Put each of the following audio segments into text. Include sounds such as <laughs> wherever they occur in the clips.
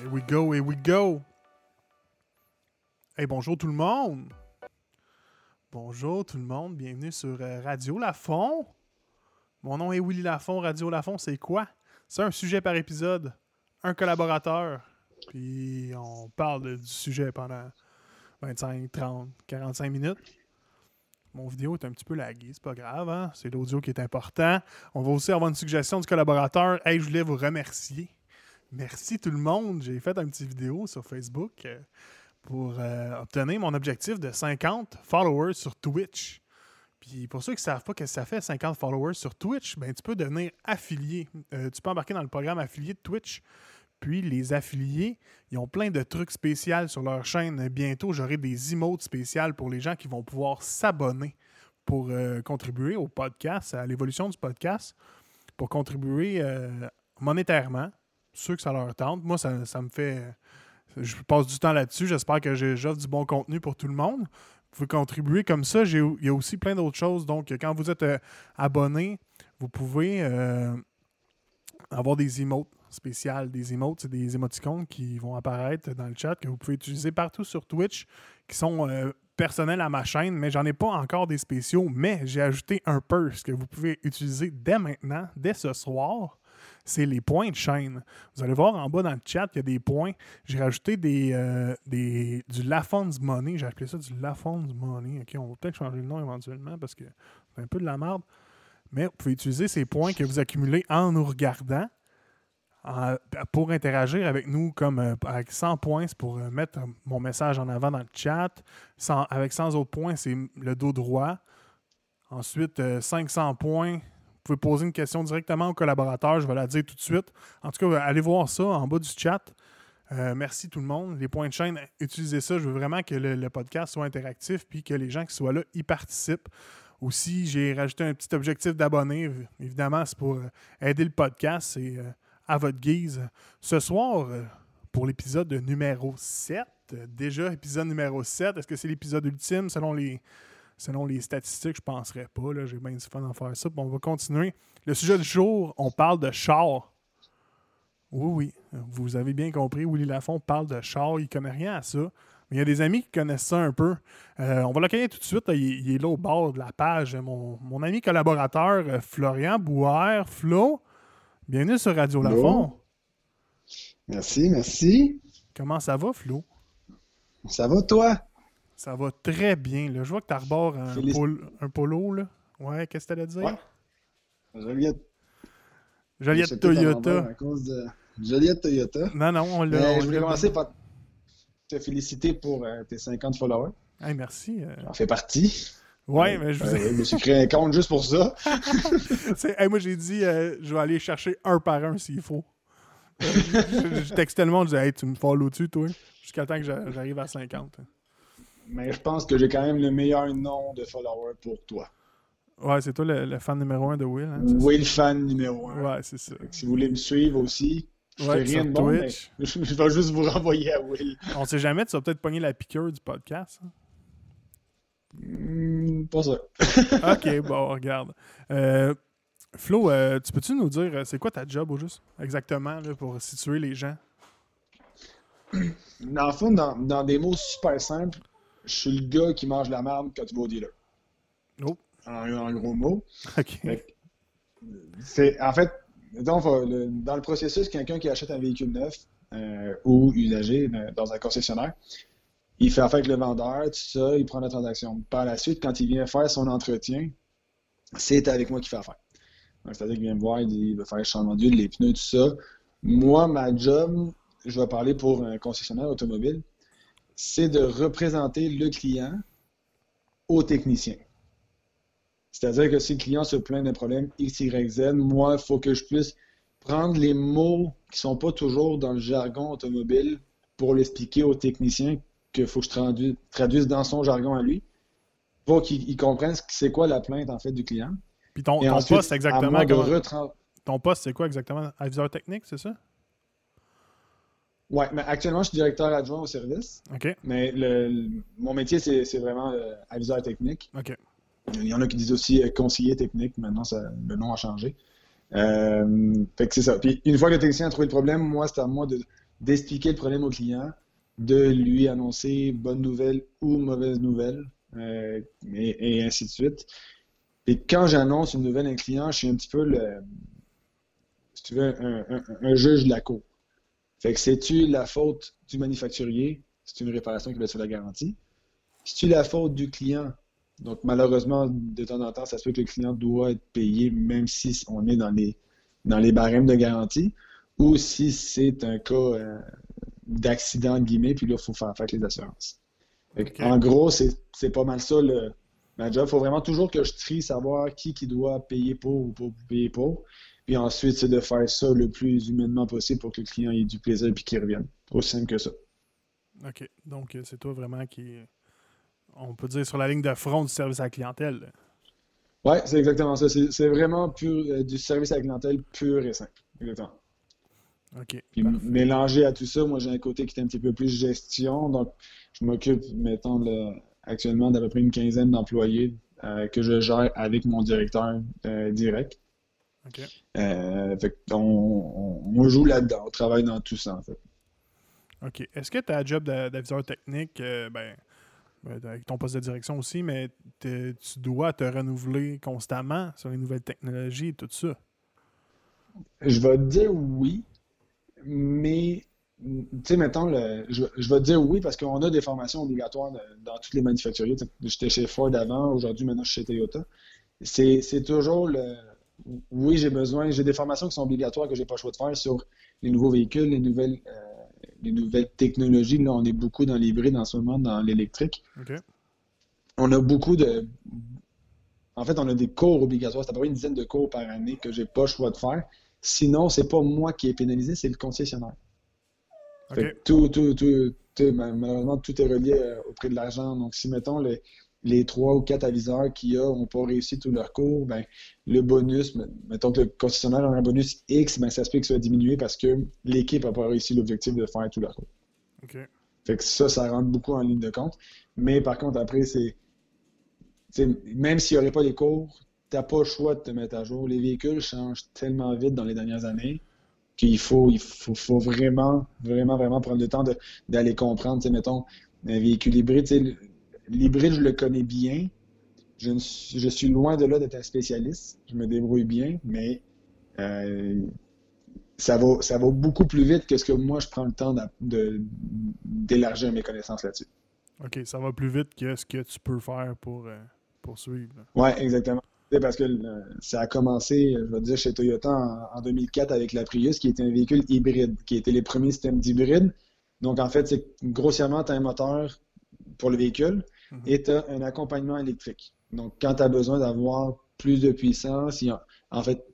Here we go, here we go. Hey, bonjour tout le monde. Bonjour tout le monde, bienvenue sur euh, Radio Lafont. Mon nom est Willy Lafont. Radio Lafont, c'est quoi? C'est un sujet par épisode, un collaborateur, puis on parle du sujet pendant 25, 30, 45 minutes. Mon vidéo est un petit peu laguée, c'est pas grave, hein? c'est l'audio qui est important. On va aussi avoir une suggestion du collaborateur. Hey, je voulais vous remercier. Merci tout le monde. J'ai fait une petite vidéo sur Facebook euh, pour euh, obtenir mon objectif de 50 followers sur Twitch. Puis pour ceux qui ne savent pas ce que ça fait 50 followers sur Twitch, ben, tu peux devenir affilié. Euh, tu peux embarquer dans le programme affilié de Twitch. Puis les affiliés, ils ont plein de trucs spéciaux sur leur chaîne. Bientôt, j'aurai des emotes spéciales pour les gens qui vont pouvoir s'abonner pour contribuer au podcast, à l'évolution du podcast, pour contribuer monétairement. Ceux que ça leur tente. Moi, ça, ça me fait. Je passe du temps là-dessus. J'espère que j'offre du bon contenu pour tout le monde. Vous pouvez contribuer comme ça. Il y a aussi plein d'autres choses. Donc, quand vous êtes euh, abonné, vous pouvez euh, avoir des emotes spéciales. Des emotes, c'est des émoticônes qui vont apparaître dans le chat que vous pouvez utiliser partout sur Twitch qui sont euh, personnels à ma chaîne, mais j'en ai pas encore des spéciaux. Mais j'ai ajouté un purse que vous pouvez utiliser dès maintenant, dès ce soir. C'est les points de chaîne. Vous allez voir en bas dans le chat, il y a des points. J'ai rajouté des, euh, des, du Lafon's Money. J'ai appelé ça du Lafon's Money. OK, on va peut-être changer le nom éventuellement parce que c'est un peu de la merde. Mais vous pouvez utiliser ces points que vous accumulez en nous regardant pour interagir avec nous comme euh, avec 100 points, c'est pour euh, mettre mon message en avant dans le chat. Sans- avec 100 autres points, c'est le dos droit. Ensuite, euh, 500 points, pouvez poser une question directement au collaborateur. Je vais la dire tout de suite. En tout cas, allez voir ça en bas du chat. Euh, merci tout le monde. Les points de chaîne, utilisez ça. Je veux vraiment que le, podcast soit interactif puis que les gens qui soient là y participent. Aussi, j'ai rajouté un petit objectif d'abonnés. Évidemment, c'est pour euh, aider le podcast. C'est euh, à votre guise. Ce soir, pour l'épisode numéro 7, euh, déjà épisode numéro 7, est-ce que c'est l'épisode ultime selon les, selon les statistiques? Je ne penserais pas. là. J'ai bien du fun à faire ça. Bon, on va continuer. Le sujet du jour, on parle de char. Oui, oui. Vous avez bien compris. Willy Lafont parle de char. Il ne connaît rien à ça. Mais il y a des amis qui connaissent ça un peu. Euh, on va l'accueillir tout de suite. là. Il, il est là au bord de la page. Mon, mon ami collaborateur, euh, Florian Bouher. Flo, bienvenue sur Radio? Lafont. Merci, merci. Comment ça va, Flo? Ça va, toi? Ça va très bien. Là. Je vois que tu rebord un, pol- un polo. Là. Ouais, qu'est-ce que tu à dire? Ouais. Joliette. Joliette Toyota. À cause de Joliette Toyota. Non, non, on l'a. Je voulais l'a- commencer par te féliciter pour euh, tes 50 followers. Hey, merci. euh. J'en fais partie. Ouais, mais je vous Euh, ai... je me suis créé un compte juste pour ça. <laughs> Hey, moi, j'ai dit, euh, je vais aller chercher un par un s'il faut. Euh, je, je textais le monde, je disais, hey, tu me follow dessus, toi, jusqu'à temps que j'a- j'arrive à 50. Mais je pense que j'ai quand même le meilleur nom de followers pour toi. Ouais, c'est toi le, le fan numéro un de Will. Hein, Will fan numéro? 1. Ouais, c'est ça. Si vous voulez me suivre aussi, je Ouais, fais rien de bon, mais <laughs> je vais juste vous renvoyer à Will. On sait jamais, tu vas peut-être pogner la piqûre du podcast. hein? Hmm, pas ça. <laughs> ok, bon, regarde. Euh, Flo, euh, tu peux-tu nous dire, euh, c'est quoi ta job au juste? Exactement, là, pour situer les gens? Dans le fond, dans, dans des mots super simples, je suis le gars qui mange la merde quand tu vas au dealer. Oh. En, en gros mots. Ok. Fait que, C'est, en fait, donc, le- dans le processus, quelqu'un qui achète un véhicule neuf euh, ou usagé euh, dans un concessionnaire, il fait affaire avec le vendeur, tout ça, il prend la transaction. Par la suite, quand il vient faire son entretien, c'est avec moi qu'il fait affaire. C'est-à-dire qu'il vient me voir, il, dit, il va faire le changement d'huile, les pneus, tout ça. Moi, ma job, je vais parler pour un concessionnaire automobile, c'est de représenter le client au technicien. C'est-à-dire que si le client se plaint d'un problème X, Y, Z, moi, il faut que je puisse prendre les mots qui sont pas toujours dans le jargon automobile pour l'expliquer au technicien qu'il faut que je traduise, traduise dans son jargon à lui pour qu'il il comprenne ce que- c'est quoi la plainte en fait du client. Puis ton, Et ton ensuite, poste, exactement, ton poste, c'est quoi exactement? Aviseur technique, c'est ça? Ouais, mais actuellement, je suis directeur adjoint au service, OK. mais le, le- mon métier, c'est vraiment euh, aviseur technique. OK. Il y en a qui disent aussi euh, conseiller technique. Maintenant, ça- le nom a changé. Euh, fait que c'est ça. Puis une fois que le technicien a trouvé le problème, moi, c'est à moi de, d'expliquer le problème au client, de lui annoncer bonne nouvelle ou mauvaise nouvelle, et, ainsi de suite. Et quand j'annonce une nouvelle à un client, je suis un petit peu le, si tu veux, un, juge de la cour. Fait que c'est-tu la faute du manufacturier? C'est une réparation qui va sur la garantie. C'est-tu la faute du client? Donc, malheureusement, de temps en temps, ça se peut que le client doit être payé même si on est dans les, dans les barèmes de garantie ou si c'est un cas euh, d'accident, guillemets, puis là, il faut faire avec les assurances. En gros, c'est pas mal ça le, ma job. Il faut vraiment toujours que je trie, savoir qui qui doit payer pour ou pas payer pour. Puis ensuite, c'est de faire ça le plus humainement possible pour que le client ait du plaisir et qu'il revienne. Aussi simple que ça. OK. Donc, euh, c'est toi vraiment qui, on peut dire, sur la ligne de front du service à la clientèle. Oui, c'est exactement ça. C'est vraiment pur, euh, du service à la clientèle pur et simple. Exactement. OK. Puis mélangé à tout ça, moi j'ai un côté qui est un petit peu plus gestion. Donc, je m'occupe, mettons, actuellement d'à peu près une quinzaine d'employés euh, que je gère avec mon directeur euh, direct. Fait on, joue là-dedans, on travaille dans tout ça, en fait. OK. Est-ce que tu as un job d'aviseur technique, ben, avec ton poste de direction aussi, mais tu dois te renouveler constamment sur les nouvelles technologies et tout ça? Je vais te dire oui, mais tu sais, mettons, le, je, vais te dire oui parce qu'on a des formations obligatoires dans toutes les manufacturiers. J'étais chez Ford avant, aujourd'hui, maintenant, je suis chez Toyota. C'est toujours le. Oui, j'ai besoin, j'ai des formations qui sont obligatoires que j'ai pas le choix de faire sur les nouveaux véhicules, les nouvelles, euh, les nouvelles technologies. Là, on est beaucoup dans l'hybride en ce moment, dans l'électrique. On a beaucoup de. En fait, on a des cours obligatoires. C'est à peu près une dizaine de cours par année que j'ai pas le choix de faire. Sinon, c'est pas moi qui est pénalisé, c'est le concessionnaire. Tout, tout, tout, malheureusement, tout est relié euh, au prix de l'argent. Donc, si, mettons, les, les trois ou quatre aviseurs qu'il y a n'ont pas réussi tout leur cours, ben, le bonus, mettons que le concessionnaire a un bonus X, ben, ça se peut que ça va diminuer parce que l'équipe n'a pas réussi l'objectif de faire tout leur cours. Fait que ça, ça rentre beaucoup en ligne de compte. Mais par contre, après, c'est. Même s'il n'y aurait pas les cours, tu n'as pas le choix de te mettre à jour. Les véhicules changent tellement vite dans les dernières années qu'il faut, il faut, faut, vraiment, vraiment, vraiment prendre le temps d'aller comprendre. mettons, un véhicule hybride, L'hybride, je le connais bien. Je, je suis loin de là d'être un spécialiste. Je me débrouille bien, mais euh, ça, va, ça va beaucoup plus vite que ce que moi, je prends le temps d'élargir mes connaissances là-dessus. OK, ça va plus vite que ce que tu peux faire pour euh, poursuivre. Oui, exactement. Parce que euh, ça a commencé, je vais dire, chez Toyota en, en, 2004 avec la Prius, qui était un véhicule hybride, qui était les premiers systèmes d'hybride. Donc, en fait, c'est grossièrement, tu as un moteur pour le véhicule, Et tu as un accompagnement électrique. Donc, quand tu as besoin d'avoir plus de puissance, en fait,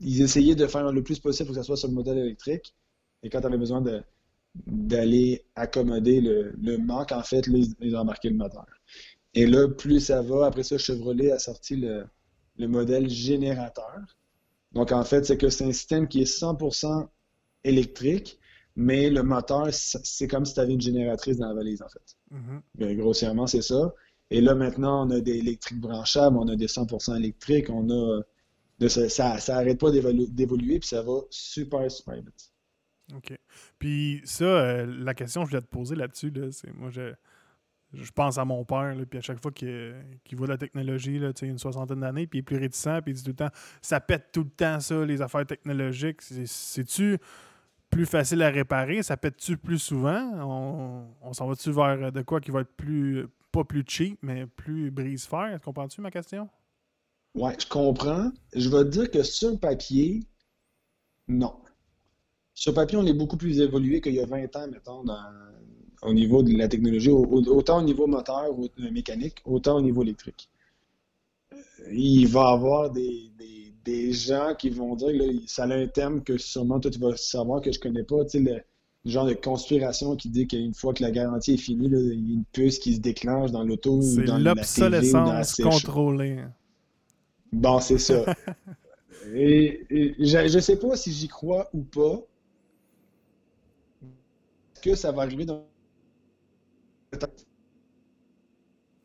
ils essayaient de faire le plus possible pour que ça soit sur le modèle électrique. Et quand tu avais besoin d'aller accommoder le, manque, en fait, ils ont embarqué le moteur. Et là, plus ça va, après ça, Chevrolet a sorti le, le modèle générateur. Donc, en fait, c'est que c'est un système qui est 100% électrique, mais le moteur, c'est comme si tu avais une génératrice dans la valise, en fait. Mm-hmm. grossièrement, c'est ça. Et là, maintenant, on a des électriques branchables, on a des 100% électriques, on a. De, ça n'arrête pas d'évoluer, puis ça va super, super vite. OK. Puis ça, euh, la question que je voulais te poser là-dessus, c'est moi, je, je pense à mon père, puis à chaque fois qu'il voit la technologie, là, une soixantaine d'années, puis il est plus réticent, puis il dit tout le temps, ça pète tout le temps, ça, les affaires technologiques. C'est-tu plus facile à réparer? Ça pète-tu plus souvent? On, s'en va-tu vers de quoi qui va être plus, pas plus cheap, mais plus brise-fer? Comprends-tu ma question? Ouais, je comprends. Je vais te dire que sur le papier, non. Sur le papier, on est beaucoup plus évolué qu'il y a 20 ans, mettons, au niveau de la technologie, autant au niveau moteur ou mécanique, autant au niveau électrique. Il va y avoir des gens qui vont dire que ça a un thème que sûrement toi tu vas savoir que je connais pas, tu sais, le, genre de conspiration qui dit qu'une fois que la garantie est finie, il y a une puce qui se déclenche dans l'auto ou dans l'obsolescence contrôlée. Bon, c'est ça. <laughs> et, je, ne sais pas si j'y crois ou pas. Est-ce que ça va arriver dans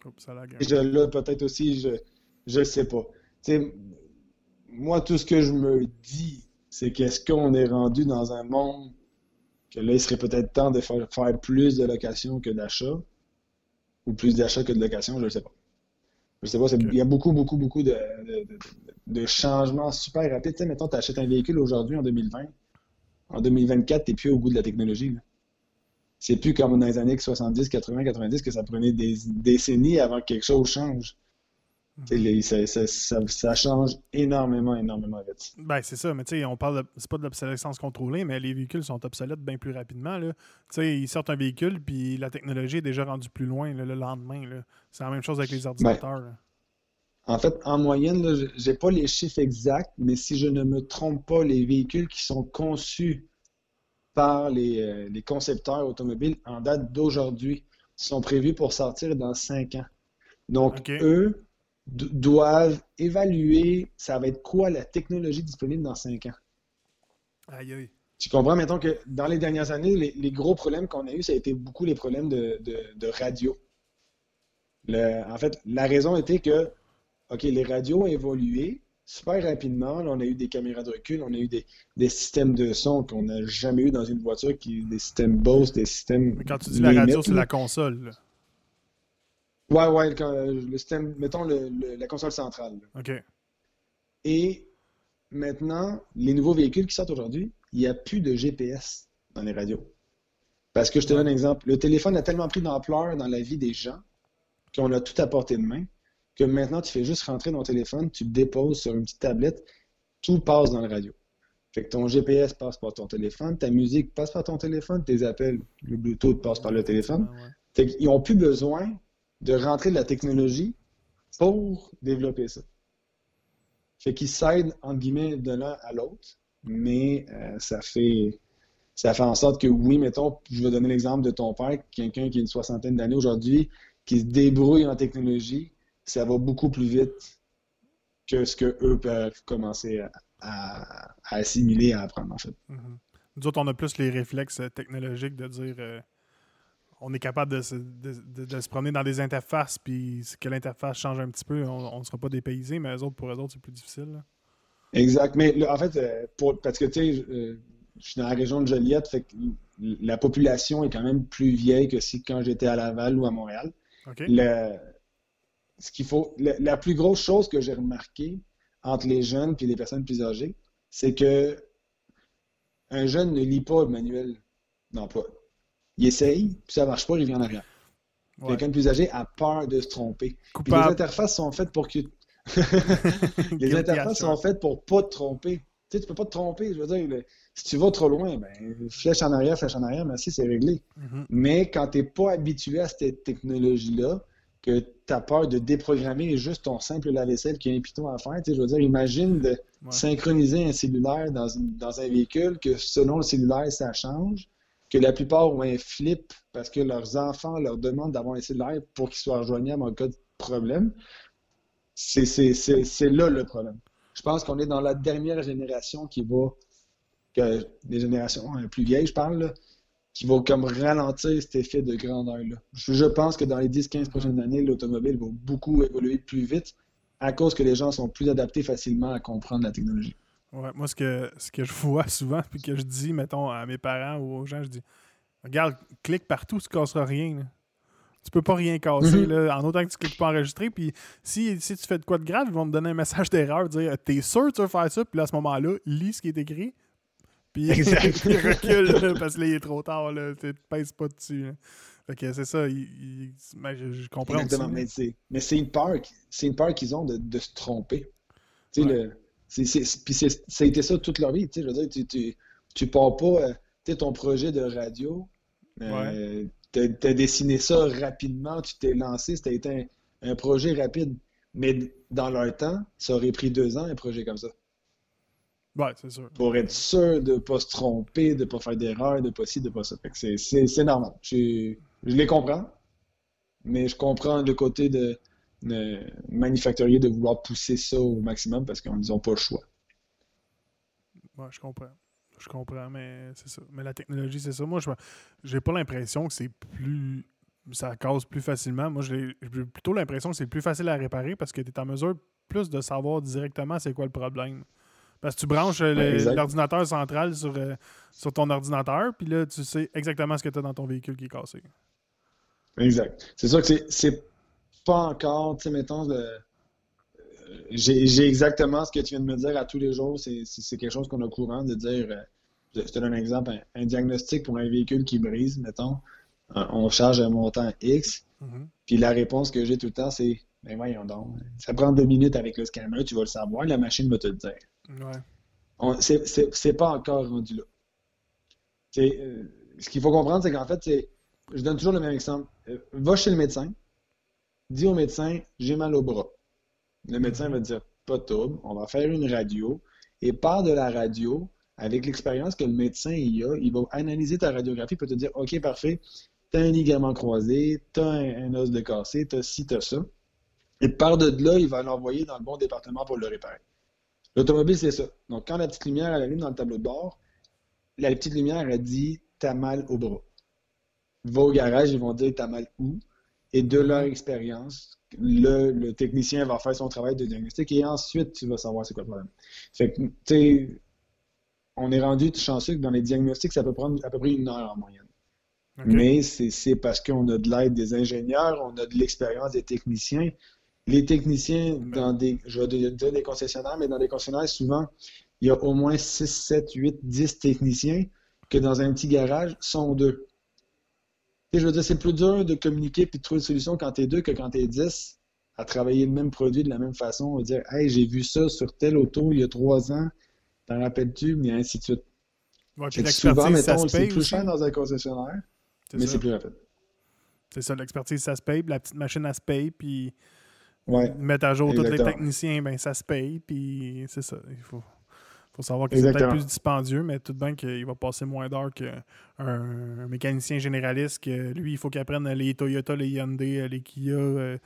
Oups, ça je, là, peut-être aussi, je ne sais pas. Tu sais, moi, tout ce que je me dis, c'est qu'est-ce qu'on est rendu dans un monde que là, il serait peut-être temps de faire, faire plus de location que d'achat, ou plus d'achat que de location, je ne sais pas. Je sais pas, il y a beaucoup, beaucoup, beaucoup de, de, changements super rapides. Tu sais, mettons, tu achètes un véhicule aujourd'hui en 2020. En 2024, tu n'es plus au goût de la technologie. C'est plus comme dans les années 70, 80, 90 que ça prenait des décennies avant que quelque chose change. Ça, change énormément, énormément vite. Ben, c'est ça, mais tu sais, on parle c'est pas de l'obsolescence contrôlée, mais les véhicules sont obsolètes bien plus rapidement. Tu sais, ils sortent un véhicule, puis la technologie est déjà rendue plus loin le lendemain. C'est la même chose avec les ben, ordinateurs. en fait, en moyenne, j'ai pas les chiffres exacts, mais si je ne me trompe pas, les véhicules qui sont conçus par les, euh, les concepteurs automobiles en date d'aujourd'hui sont prévus pour sortir dans cinq ans. Donc, eux, doivent évaluer ça va être quoi la technologie disponible dans cinq ans. Aïe, aïe. Tu comprends maintenant que dans les dernières années, les, gros problèmes qu'on a eu, ça a été beaucoup les problèmes de, radio. en fait, la raison était que, OK, les radios ont évolué super rapidement. on a eu des caméras de recul, on a eu des, systèmes de son qu'on n'a jamais eu dans une voiture, qui, des systèmes Bose, des systèmes. Mais quand tu dis la radio, c'est la console. Ouais, ouais, le système, mettons la console centrale. OK. Et maintenant, les nouveaux véhicules qui sortent aujourd'hui, il n'y a plus de GPS dans les radios. Parce que je te donne un exemple. Le téléphone a tellement pris d'ampleur dans la vie des gens qu'on a tout à portée de main que maintenant, tu fais juste rentrer ton téléphone, tu le déposes sur une petite tablette, tout passe dans la radio. Fait que ton GPS passe par ton téléphone, ta musique passe par ton téléphone, tes appels, le Bluetooth passe par le téléphone. Fait qu'ils n'ont plus besoin de rentrer de la technologie pour développer ça. Fait qu'ils s'aident, entre guillemets, de l'un à l'autre, mais euh, ça fait ça fait en sorte que oui, mettons, je vais donner l'exemple de ton père, quelqu'un qui a une soixantaine d'années aujourd'hui, qui se débrouille en technologie, ça va beaucoup plus vite que ce qu'eux peuvent commencer à, assimiler, à apprendre, en fait. Mm-hmm. Nous autres, on a plus les réflexes technologiques de dire euh, on est capable de se, promener dans des interfaces, puis que l'interface change un petit peu, on ne sera pas dépaysé, mais eux autres, pour eux autres, c'est plus difficile. Exact. Mais en fait, euh, parce que tu sais, euh, je suis dans la région de Joliette, fait que la population est quand même plus vieille que si quand j'étais à Laval ou à Montréal. ce qu'il faut, la, plus grosse chose que j'ai remarqué entre les jeunes et les personnes plus âgées, c'est que un jeune ne lit pas le manuel d'emploi il essaye, puis ça marche pas, il revient en arrière. Quelqu'un de plus âgé a peur de se tromper. les interfaces sont faites pour que. <laughs> les interfaces sont faites pour pas te tromper. Tu sais, tu peux pas te tromper. Je veux dire, si tu vas trop loin, ben, flèche en arrière, flèche en arrière, merci, c'est réglé. Mm-hmm. Mais quand tu n'es pas habitué à cette technologie-là, que tu as peur de déprogrammer juste ton simple lave-vaisselle qui a un piton à faire, tu sais, je veux dire, imagine de synchroniser un cellulaire dans, dans un véhicule, que selon le cellulaire, ça change que la plupart ont un flip parce que leurs enfants leur demandent d'avoir un cellulaire pour qu'ils soient rejoignables en cas de problème, c'est là le problème. Je pense qu'on est dans la dernière génération qui va, que des générations plus vieilles, je parle, qui va comme ralentir cet effet de grandeur-là. Je, pense que dans les 10-15 prochaines années, l'automobile va beaucoup évoluer plus vite à cause que les gens sont plus adaptés facilement à comprendre la technologie. Ouais, moi, ce que, ce que je vois <laughs> souvent, puis que je dis, mettons, à mes parents ou aux gens, je dis Regarde, clique partout, tu ne casseras rien. Là. Tu peux pas rien casser, mhm. là, en autant que tu cliques pas enregistrer. Puis si, si tu fais de quoi de grave, ils vont te donner un message <laughs> d'erreur, dire T'es sûr que tu veux faire ça, puis à ce moment-là, lis ce qui est écrit. Puis <laughs> il recule, parce que là, il est trop tard, là, tu pèses pas dessus. Fait que c'est ça, il, ben, je, comprends. Exactement, mais c'est une peur, une peur qu'ils ont de, de, se tromper. Tu sais, le puis ça a été ça toute leur vie. Je veux dire, tu, tu, tu pars pas euh, ton projet de radio. Euh, tu as, dessiné ça rapidement, tu t'es lancé, c'était été un, projet rapide. Mais dans leur temps, ça aurait pris deux ans, un projet comme ça. Ouais, c'est sûr. Pour être sûr de ne pas se tromper, de ne pas faire d'erreur, de ne pas ci, de ne pas ça. C'est normal. Je, je les comprends, mais je comprends le côté de manufacturier de vouloir pousser ça au maximum parce qu'ils n'ont pas le choix. Ouais, je comprends. Je comprends, mais c'est ça. Mais la technologie, c'est ça. Moi, je j'ai pas l'impression que c'est plus. Ça cause plus facilement. Moi, j'ai plutôt l'impression que c'est plus facile à réparer parce que tu es en mesure plus de savoir directement c'est quoi le problème. Parce que tu branches l'ordinateur central sur, sur ton ordinateur, puis là, tu sais exactement ce que tu as dans ton véhicule qui est cassé. Exact. C'est sûr que c'est pas encore, tu sais, mettons, j'ai exactement ce que tu viens de me dire à tous les jours. C'est quelque chose qu'on a courant de dire. Euh, je te donne un exemple un, diagnostic pour un véhicule qui brise, mettons. Euh, on charge un montant X. Mm-hmm. Puis la réponse que j'ai tout le temps, c'est Ben voyons donc. Ça prend deux minutes avec le scanner, tu vas le savoir, la machine va te le dire. Ouais. C'est pas encore rendu là. Euh, ce qu'il faut comprendre, c'est qu'en fait. Je donne toujours le même exemple. va chez le médecin, dis au médecin J'ai mal au bras. Le médecin va dire Pas de on va faire une radio. Et par de la radio, avec l'expérience que le médecin y a, il va analyser ta radiographie pour te dire OK, parfait, tu as un ligament croisé, tu as un, os de cassé, tu as ci, tu as ça. Et par de là, il va l'envoyer dans le bon département pour le réparer. L'automobile, c'est ça. Donc, quand la petite lumière elle allume dans le tableau de bord, la petite lumière, elle dit T'as mal au bras. Va au garage, ils vont dire T'as mal où? Et de leur expérience, le, technicien va faire son travail de diagnostic et ensuite tu vas savoir c'est quoi le problème. Fait que, tu sais, on est rendu chanceux que dans les diagnostics, ça peut prendre à peu près une heure en moyenne. Mais c'est parce qu'on a de l'aide des ingénieurs, on a de l'expérience des techniciens. Les techniciens, dans des, je vais dire des concessionnaires, mais dans des concessionnaires, souvent, il y a au moins 6, 7, 8, 10 techniciens que dans un petit garage sont deux je veux dire, c'est plus dur de communiquer et de trouver une solution quand tu es deux que quand tu es dix à travailler le même produit de la même façon. On va dire, hey, j'ai vu ça sur tel auto il y a trois ans, t'en rappelles-tu, mais ainsi de suite. Ouais, puis souvent, mettons, c'est plus cher dans un concessionnaire, mais c'est plus rapide. C'est ça, l'expertise, ça se paye, la petite machine, elle se paye, puis mettre à jour tous les techniciens, ben ça se paye, puis c'est ça. Il faut faut savoir que c'est peut-être plus dispendieux, mais tout de même qu'il va passer moins d'heures qu'un un mécanicien généraliste que lui, il faut qu'il apprenne les Toyota, les Hyundai, les Kia, euh,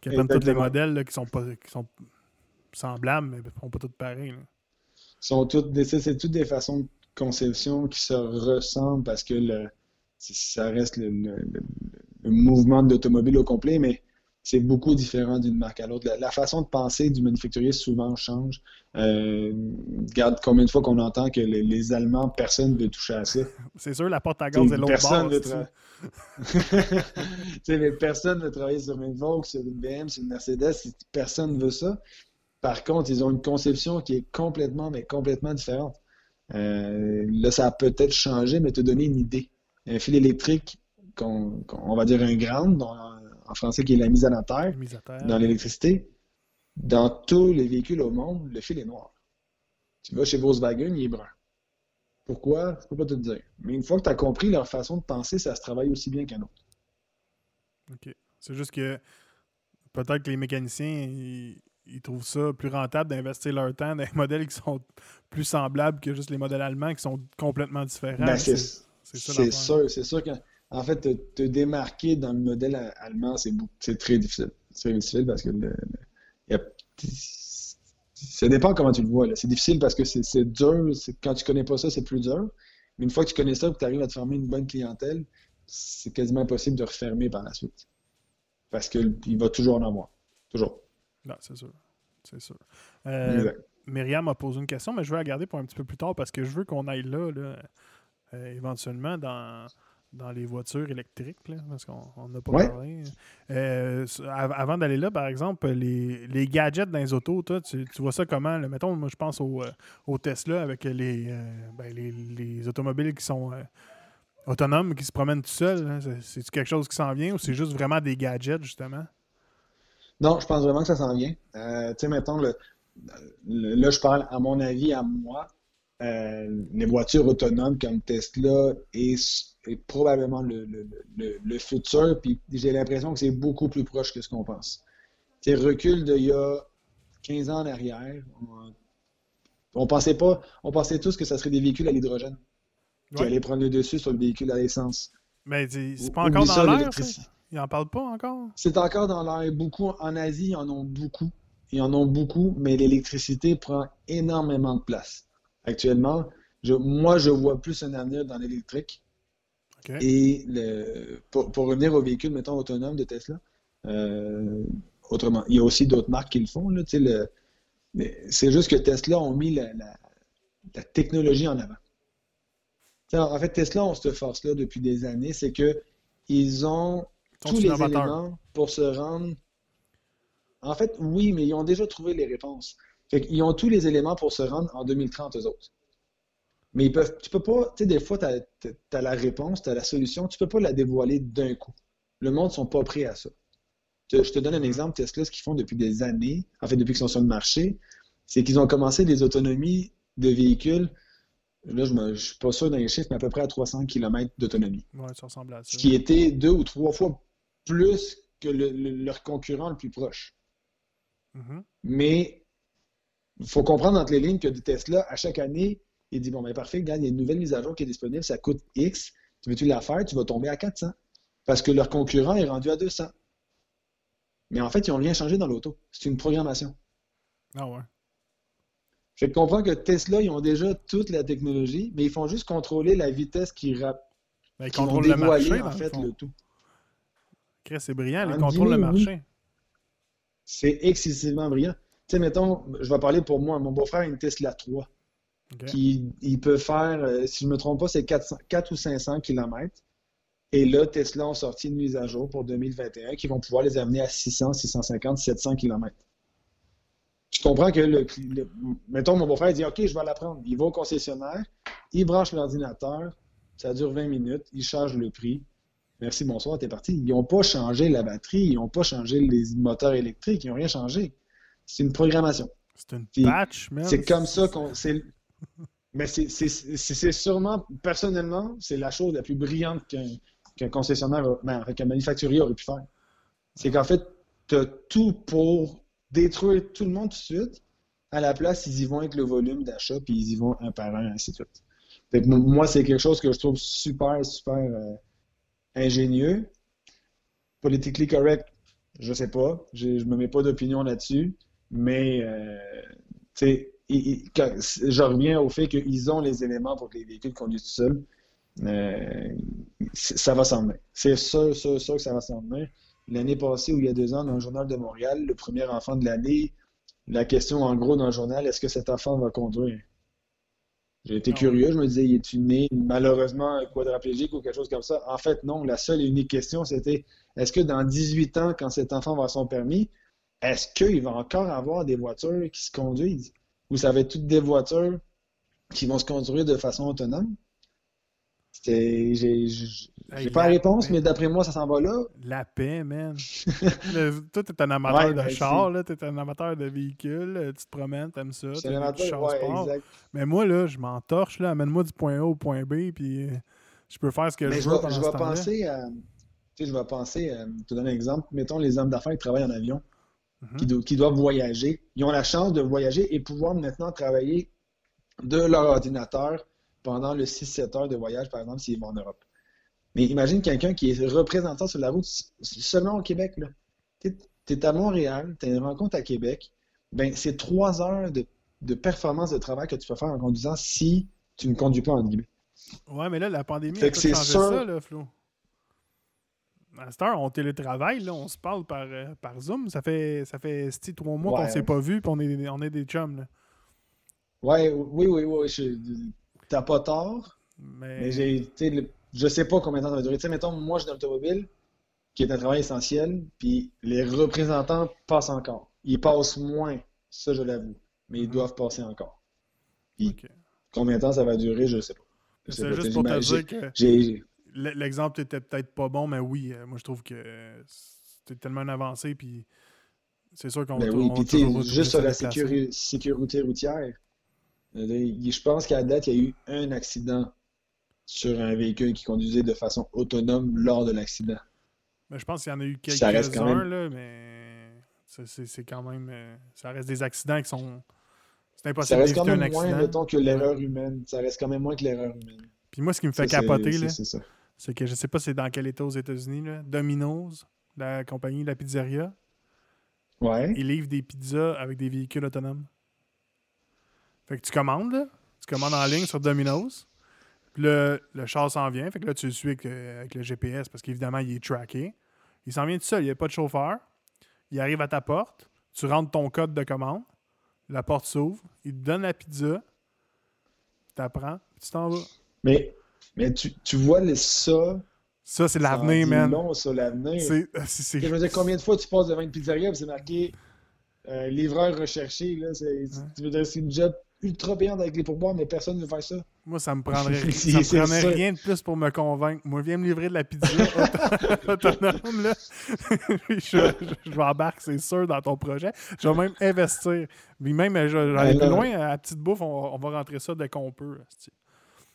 qu'il apprenne tous les modèles qui sont pas qui sont semblables, mais ne sont pas tous pareils. Sont c'est toutes des façons de conception qui se ressemblent parce que le, ça reste le, le mouvement de l'automobile au complet, mais c'est beaucoup différent d'une marque à l'autre. La, façon de penser du manufacturier souvent change. Euh, regarde combien de fois qu'on entend que les, Allemands, personne ne veut toucher à ça. <laughs> C'est sûr, la porte à gaz est l'autre Personne ne <laughs> personne veut travailler sur une Volkswagen, sur une BM, sur une Mercedes. Personne ne veut ça. Par contre, ils ont une conception qui est complètement, mais complètement différente. Euh, là, ça a peut-être changé, mais te donner une idée. Un fil électrique, qu'on, on va dire un grand, en français qui est la mise à la terre, dans l'électricité, dans tous les véhicules au monde, le fil est noir. Tu vas chez Volkswagen, il est brun. Pourquoi? Je ne peux pas te le dire. Mais une fois que tu as compris leur façon de penser, ça se travaille aussi bien qu'un autre. OK. C'est juste que peut-être que les mécaniciens, ils, trouvent ça plus rentable d'investir leur temps dans des <laughs> modèles qui sont plus semblables que juste les modèles allemands qui sont complètement différents. Ben, c'est sûr. C'est sûr que en fait, te, démarquer dans le modèle allemand, c'est très difficile. C'est très difficile parce que ça dépend comment tu le vois. C'est difficile parce que c'est dur. Quand tu connais pas ça, c'est plus dur. Mais une fois que tu connais ça et que tu arrives à te former une bonne clientèle, c'est quasiment impossible de refermer par la suite. Parce qu'il va toujours en avoir. Toujours. Non, c'est sûr. C'est sûr. Euh, Myriam m'a posé une question, mais je vais la garder pour un petit peu plus tard parce que je veux qu'on aille là, euh, éventuellement, dans, dans les voitures électriques, parce qu'on n'a pas parlé. Euh, avant d'aller là, par exemple, les, gadgets dans les autos, toi, tu, vois ça comment? Mettons, moi, je pense au, euh, au Tesla avec les, euh, ben, les, automobiles qui sont autonomes, qui se promènent tout seuls. Hein. C'est-tu quelque chose qui s'en vient ou c'est juste vraiment des gadgets, justement? Non, je pense vraiment que ça s'en vient. tu sais, mettons, le, là, je parle à mon avis, à moi, les voitures autonomes comme Tesla et est probablement le, le, futur. Puis j'ai l'impression que c'est beaucoup plus proche que ce qu'on pense. Tu recul d'il y a 15 ans en arrière, on, pensait pas, on pensait tous que ça serait des véhicules à l'hydrogène qui allaient prendre le dessus sur le véhicule à l'essence. Mais c'est pas encore dans l'air, Ils en parlent pas encore? C'est encore dans l'air. Beaucoup en Asie, ils en ont beaucoup. Ils en ont beaucoup, mais l'électricité prend énormément de place. Actuellement, je, moi, je vois plus un avenir dans l'électrique et le, pour, revenir aux véhicules, mettons, autonomes de Tesla, euh, autrement, il y a aussi d'autres marques qui le font. Là, le, C'est juste que Tesla ont mis la, la technologie en avant. En fait, Tesla ont cette force-là depuis des années, c'est que ils ont tous les éléments pour se rendre. En fait, oui, mais ils ont déjà trouvé les réponses. ils ont tous les éléments pour se rendre en 2030, eux autres. Mais ils peuvent, tu peux pas, tu sais, des fois, tu as, la réponse, tu as la solution, tu peux pas la dévoiler d'un coup. Le monde ne sont pas prêts à ça. Je te donne un exemple, Tesla, ce qu'ils font depuis des années, en fait, depuis qu'ils sont sur le marché, c'est qu'ils ont commencé des autonomies de véhicules Là, je ne suis pas sûr dans les chiffres, mais à peu près à 300 km d'autonomie. Oui, ça ressemble à ça. Ce qui était deux ou trois fois plus que leur concurrent le plus proche. Mm-hmm. Mais il faut comprendre entre les lignes que Tesla, à chaque année, il dit Bon, ben parfait, regarde, il y a une nouvelle mise à jour qui est disponible, ça coûte X. Tu veux-tu la faire Tu vas tomber à 400. Parce que leur concurrent est rendu à 200. Mais en fait, ils n'ont rien changé dans l'auto. C'est une programmation. Ah ouais. Je comprends que Tesla, ils ont déjà toute la technologie, mais ils font juste contrôler la vitesse qui rap... Ben, ils contrôlent le marché, en fait, le, tout. c'est brillant, ils contrôlent le marché. C'est excessivement brillant. Tu sais, mettons, je vais parler pour moi. Mon beau-frère a une Tesla 3. Qui, il peut faire, euh, si je ne me trompe pas, c'est 4, 4 ou 500 km. Et là, Tesla ont sorti une mise à jour pour 2021 qui vont pouvoir les amener à 600, 650, 700 km je comprends que, le, mettons, mon beau-frère dit OK, je vais l'apprendre. Il va au concessionnaire, il branche l'ordinateur, ça dure 20 minutes, il charge le prix. Merci, bonsoir, t'es parti. Ils n'ont pas changé la batterie, ils n'ont pas changé les moteurs électriques, ils n'ont rien changé. C'est une programmation. C'est une patch, même. C'est comme ça qu'on. Mais c'est sûrement, personnellement, c'est la chose la plus brillante qu'un concessionnaire, ben, qu'un manufacturier aurait pu faire. C'est qu'en fait, tu as tout pour détruire tout le monde tout de suite. À la place, ils y vont avec le volume d'achat, puis ils y vont un par un, ainsi de suite. moi, c'est quelque chose que je trouve super, super euh, ingénieux. Politically correct, je sais pas. Je ne me mets pas d'opinion là-dessus. Mais, euh, tu sais, je reviens au fait qu'ils ont les éléments pour que les véhicules conduisent tout seuls. Euh, ça va s'en venir. C'est sûr, sûr, sûr que ça va s'en venir l'année passée ou il y a deux ans dans le journal de Montréal, le premier enfant de l'année, la question en gros dans le journal, est-ce que cet enfant va conduire? J'ai été curieux, je me disais, il est né malheureusement quadraplégique ou quelque chose comme ça? En fait, non. La seule et unique question, c'était est-ce que dans 18 ans, quand cet enfant va avoir son permis, est-ce qu'il va encore avoir des voitures qui se conduisent? Ou ça va être toutes des voitures qui vont se conduire de façon autonome? J'ai pas la réponse, mais d'après moi, ça s'en va là. La paix, man. <laughs> toi, t'es un amateur de ben, char, t'es un amateur de véhicules, euh, tu te promènes, t'aimes ça. C'est un amateur, ouais, exact. Mais moi, là, je m'entorche, là, amène-moi du point A au point B, puis euh, je peux faire ce que je veux. Je vais, je vais penser à. Tu sais, je vais penser, à, te donner un exemple. Mettons les hommes d'affaires qui travaillent en avion, mhm. qui, doivent voyager. Ils ont la chance de voyager et pouvoir maintenant travailler de leur ordinateur pendant le 6-7 heures de voyage, par exemple, s'ils vont en Europe. Mais imagine quelqu'un qui est représentant sur la route seulement au Québec. Tu es, à Montréal, tu as une rencontre à Québec, ben, c'est trois heures de, performance de travail que tu peux faire en conduisant si tu ne conduis pas en guillemets. Ouais, mais là, la pandémie a changé ça, là, Flo. À cette heure, on télétravaille, là, on se parle par, euh, par Zoom. Ça fait, ça fait trois mois qu'on ne s'est pas vu, puis on est, on est des chums. Là. Ouais, oui, oui, oui. T'as pas tort. Mais, mais j'ai, je sais pas combien de temps ça va durer. Tu sais, mettons, moi, je suis dans l'automobile, qui est un travail essentiel, puis les représentants passent encore. Ils passent moins, ça, je l'avoue, mais ils mhm. doivent passer encore. combien de temps ça va durer, je sais pas. C'est juste pour te dire que l'exemple était peut-être pas bon, mais oui, euh, moi, je trouve que c'était tellement avancé, puis c'est sûr qu'on ben oui, puis juste sur la sécurité routière, je pense qu'à date, il y a eu un accident sur un véhicule qui conduisait de façon autonome lors de l'accident. Mais je pense qu'il y en a eu quelques-uns, là, mais c'est quand même. Euh, ça reste des accidents qui sont. C'est impossible Ça reste quand même moins, mettons, que l'erreur humaine. Ça reste quand même moins que l'erreur humaine. Puis moi, ce qui me fait capoter, là, c'est que je sais pas c'est dans quel état aux États-Unis, là, Domino's, la compagnie de la pizzeria. Ouais. Ils livrent des pizzas avec des véhicules autonomes. Fait que tu commandes, là. Tu commandes en ligne sur Domino's. Puis le, le char s'en vient. Fait que là, tu le suis avec, le GPS parce qu'évidemment, il est tracké. Il s'en vient tout seul. Il n'y a pas de chauffeur. Il arrive à ta porte. Tu rentres ton code de commande. la porte s'ouvre, il te donne la pizza, t'apprends, tu t'en vas. Mais, mais tu, tu vois les ça. Ça, c'est l'avenir, man. Non, ça, l'avenir. C'est, euh, Je veux dire, combien de fois tu passes devant une pizzeria et c'est marqué euh, livreur recherché. Là, c'est, dire, c'est une job ultra payante avec les pourboires, mais personne ne veut faire ça. Moi, ça me prendrait, <laughs> ça me prendrait rien de plus pour me convaincre. Moi, viens me livrer de la pizza <laughs> auto- autonome, là. <laughs> Je, je, je m'embarque, c'est sûr, dans ton projet. Je vais même investir. Puis même, je, je plus loin, à Petite Bouffe, on, on va rentrer ça dès qu'on peut.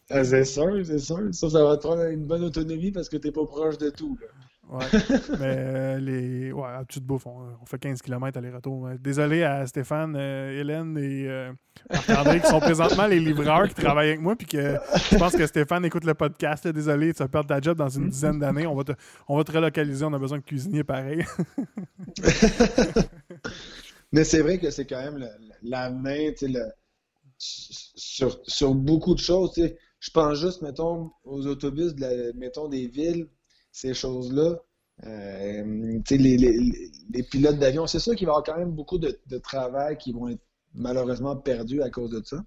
Ah, c'est sûr, c'est sûr. Ça, ça va te prendre une bonne autonomie parce que t'es pas proche de tout. là. Ouais. <laughs> Mais euh, les. Ouais, à Petite Bouffe, on, on fait 15 km aller-retour. Euh, Désolé à Stéphane, euh, Hélène et euh, Marc-André qui sont présentement les livreurs qui travaillent avec moi. Puis que je pense que Stéphane écoute le podcast. là. Désolé, tu vas perdre ta job dans une dizaine d'années. On, va te, on va te relocaliser. On a besoin de cuisiniers pareil. <laughs> Mais c'est vrai que c'est quand même le- le- la main, tu sais, le- sur, sur beaucoup de choses. tu sais. Je pense juste, mettons, aux autobus, de la- mettons, des villes, ces choses-là. Euh, les, les- les pilotes d'avion, c'est sûr qu'il va y avoir quand même beaucoup de, de travail qui vont être malheureusement perdus à cause de ça.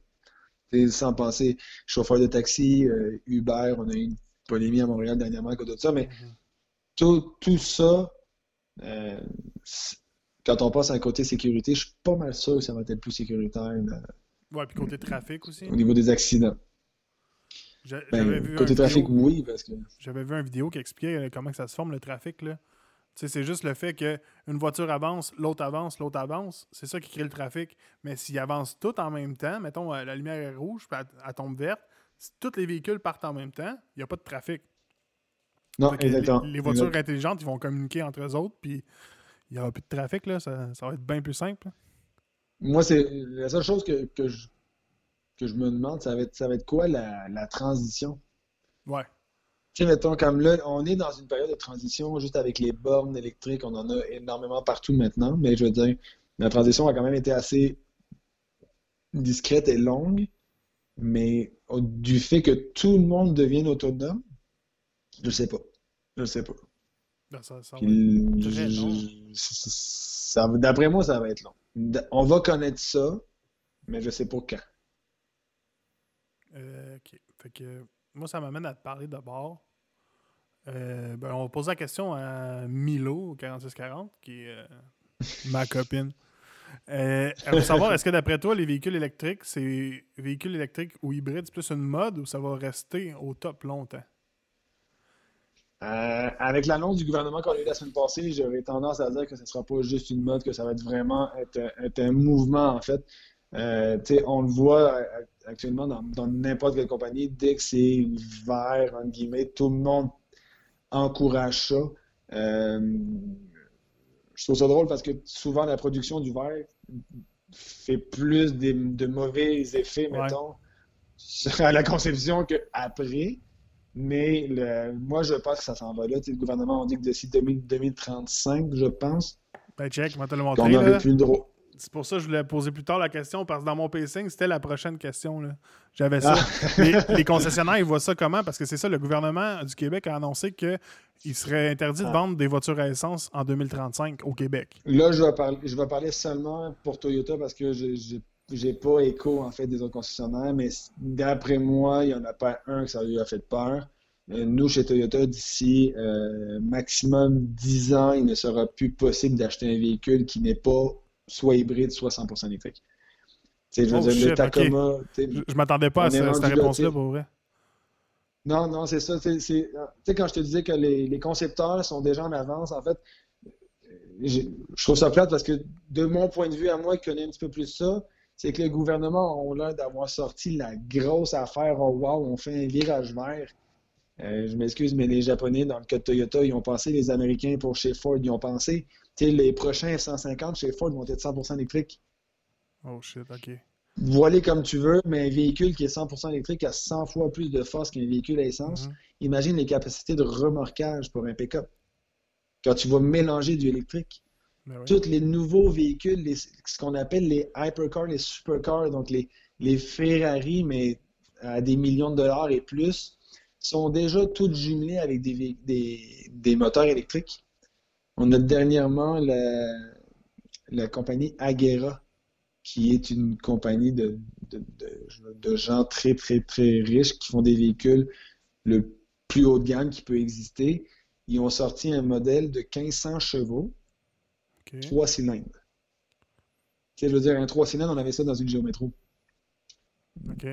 Sans penser chauffeur de taxi, euh, Uber, on a eu une polémie à Montréal dernièrement à cause de ça, mais tout, tout ça, euh, quand on passe à un côté sécurité, je suis pas mal sûr que ça va être plus sécuritaire là, Ouais, puis côté trafic aussi. au niveau des accidents. Ben, vu côté un trafic, vidéo- oui, parce que. J'avais vu une vidéo qui expliquait euh, comment ça se forme le trafic. Là. Tu sais, c'est juste le fait qu'une voiture avance, l'autre avance, l'autre avance. C'est ça qui crée le trafic. Mais s'ils avancent tous en même temps, mettons, euh, la lumière est rouge, puis elle, elle tombe verte, si tous les véhicules partent en même temps, il n'y a pas de trafic. Non, les, exactement. les voitures intelligentes, ils vont communiquer entre eux autres, puis il n'y aura plus de trafic. Là, ça, ça va être bien plus simple. Moi, c'est la seule chose que, que, je, que je me demande, ça va être, ça va être quoi la, la transition? Ouais. Tu sais, mettons, comme là, on est dans une période de transition juste avec les bornes électriques, on en a énormément partout maintenant, mais je veux dire, la transition a quand même été assez discrète et longue, mais du fait que tout le monde devienne autonome, je sais pas. Je sais pas. Ben, ça, ça ça D'après moi, ça va être long. On va connaître ça, mais je sais pas quand. Euh. Fait que moi, ça m'amène à te parler d'abord. Euh, ben, on va poser la question à Milo, au 4640, qui est euh, ma copine. Euh, elle veut savoir, est-ce que d'après toi, les véhicules électriques, c'est véhicules électriques ou hybrides, c'est plus une mode ou ça va rester au top longtemps? Avec l'annonce du gouvernement qu'on a eu la semaine passée, j'aurais tendance à dire que ce ne sera pas juste une mode, que ça va être vraiment être un mouvement, en fait. Euh, on le voit euh, actuellement dans n'importe quelle compagnie, dès que c'est vert, entre guillemets, tout le monde encourage ça. Euh, je trouve ça drôle parce que souvent la production du verre fait plus des- de mauvais effets, Ouais. mettons, <laughs> à la conception qu'après. Mais le- moi, je pense que ça s'en va là. Le gouvernement, on dit que d'ici 2000 2035, je pense, Ben, check, te le n'aurait là. plus le droit. C'est pour ça que je voulais poser plus tard la question, parce que dans mon pacing, c'était la prochaine question. J'avais ça. Ah. <laughs> les, les concessionnaires, ils voient ça comment? Parce que c'est ça, le gouvernement du Québec a annoncé qu'il serait interdit de Ah. vendre des voitures à essence en 2035 au Québec. Là, je vais parler, je vais parler seulement pour Toyota parce que j'ai pas écho en fait des autres concessionnaires, mais d'après moi, il n'y en a pas un que ça lui a fait peur. Euh, Nous, chez Toyota, d'ici euh, maximum 10 ans, il ne sera plus possible d'acheter un véhicule qui n'est pas soit hybride, soit 100% électrique. Je veux Oh, dire, shit, le. Tacoma, Je, je m'attendais pas à cette là, réponse-là, pour vrai. Non, non, c'est ça. Tu sais, quand je te disais que les, les concepteurs sont déjà en avance, en fait, je trouve ça plate parce que de mon point de vue à moi, qui connais un petit peu plus ça, c'est que le gouvernement a l'air d'avoir sorti la grosse affaire. Oh wow, on fait un virage vert. Euh, je m'excuse, mais les Japonais, dans le cas de Toyota, ils ont pensé, les Américains pour chez Ford, ils ont pensé, les prochains 150 chez Ford vont être 100% électriques. Oh shit, ok. Voilé comme tu veux, mais un véhicule qui est 100% électrique a 100 fois plus de force qu'un véhicule à essence. Mhm. Imagine les capacités de remorquage pour un pick-up. Quand tu vas mélanger du électrique, Ben oui. tous les nouveaux véhicules, les- ce qu'on appelle les hypercars, les supercars, donc les, les Ferrari, mais à des millions de dollars et plus, sont déjà toutes jumelées avec des, des, des moteurs électriques. On a dernièrement la, la compagnie Agera qui est une compagnie de, de, gens très, très, très riches qui font des véhicules le plus haut de gamme qui peut exister. Ils ont sorti un modèle de 1500 chevaux, trois cylindres. Tu sais, je veux dire, un trois cylindres, on avait ça dans une géométro.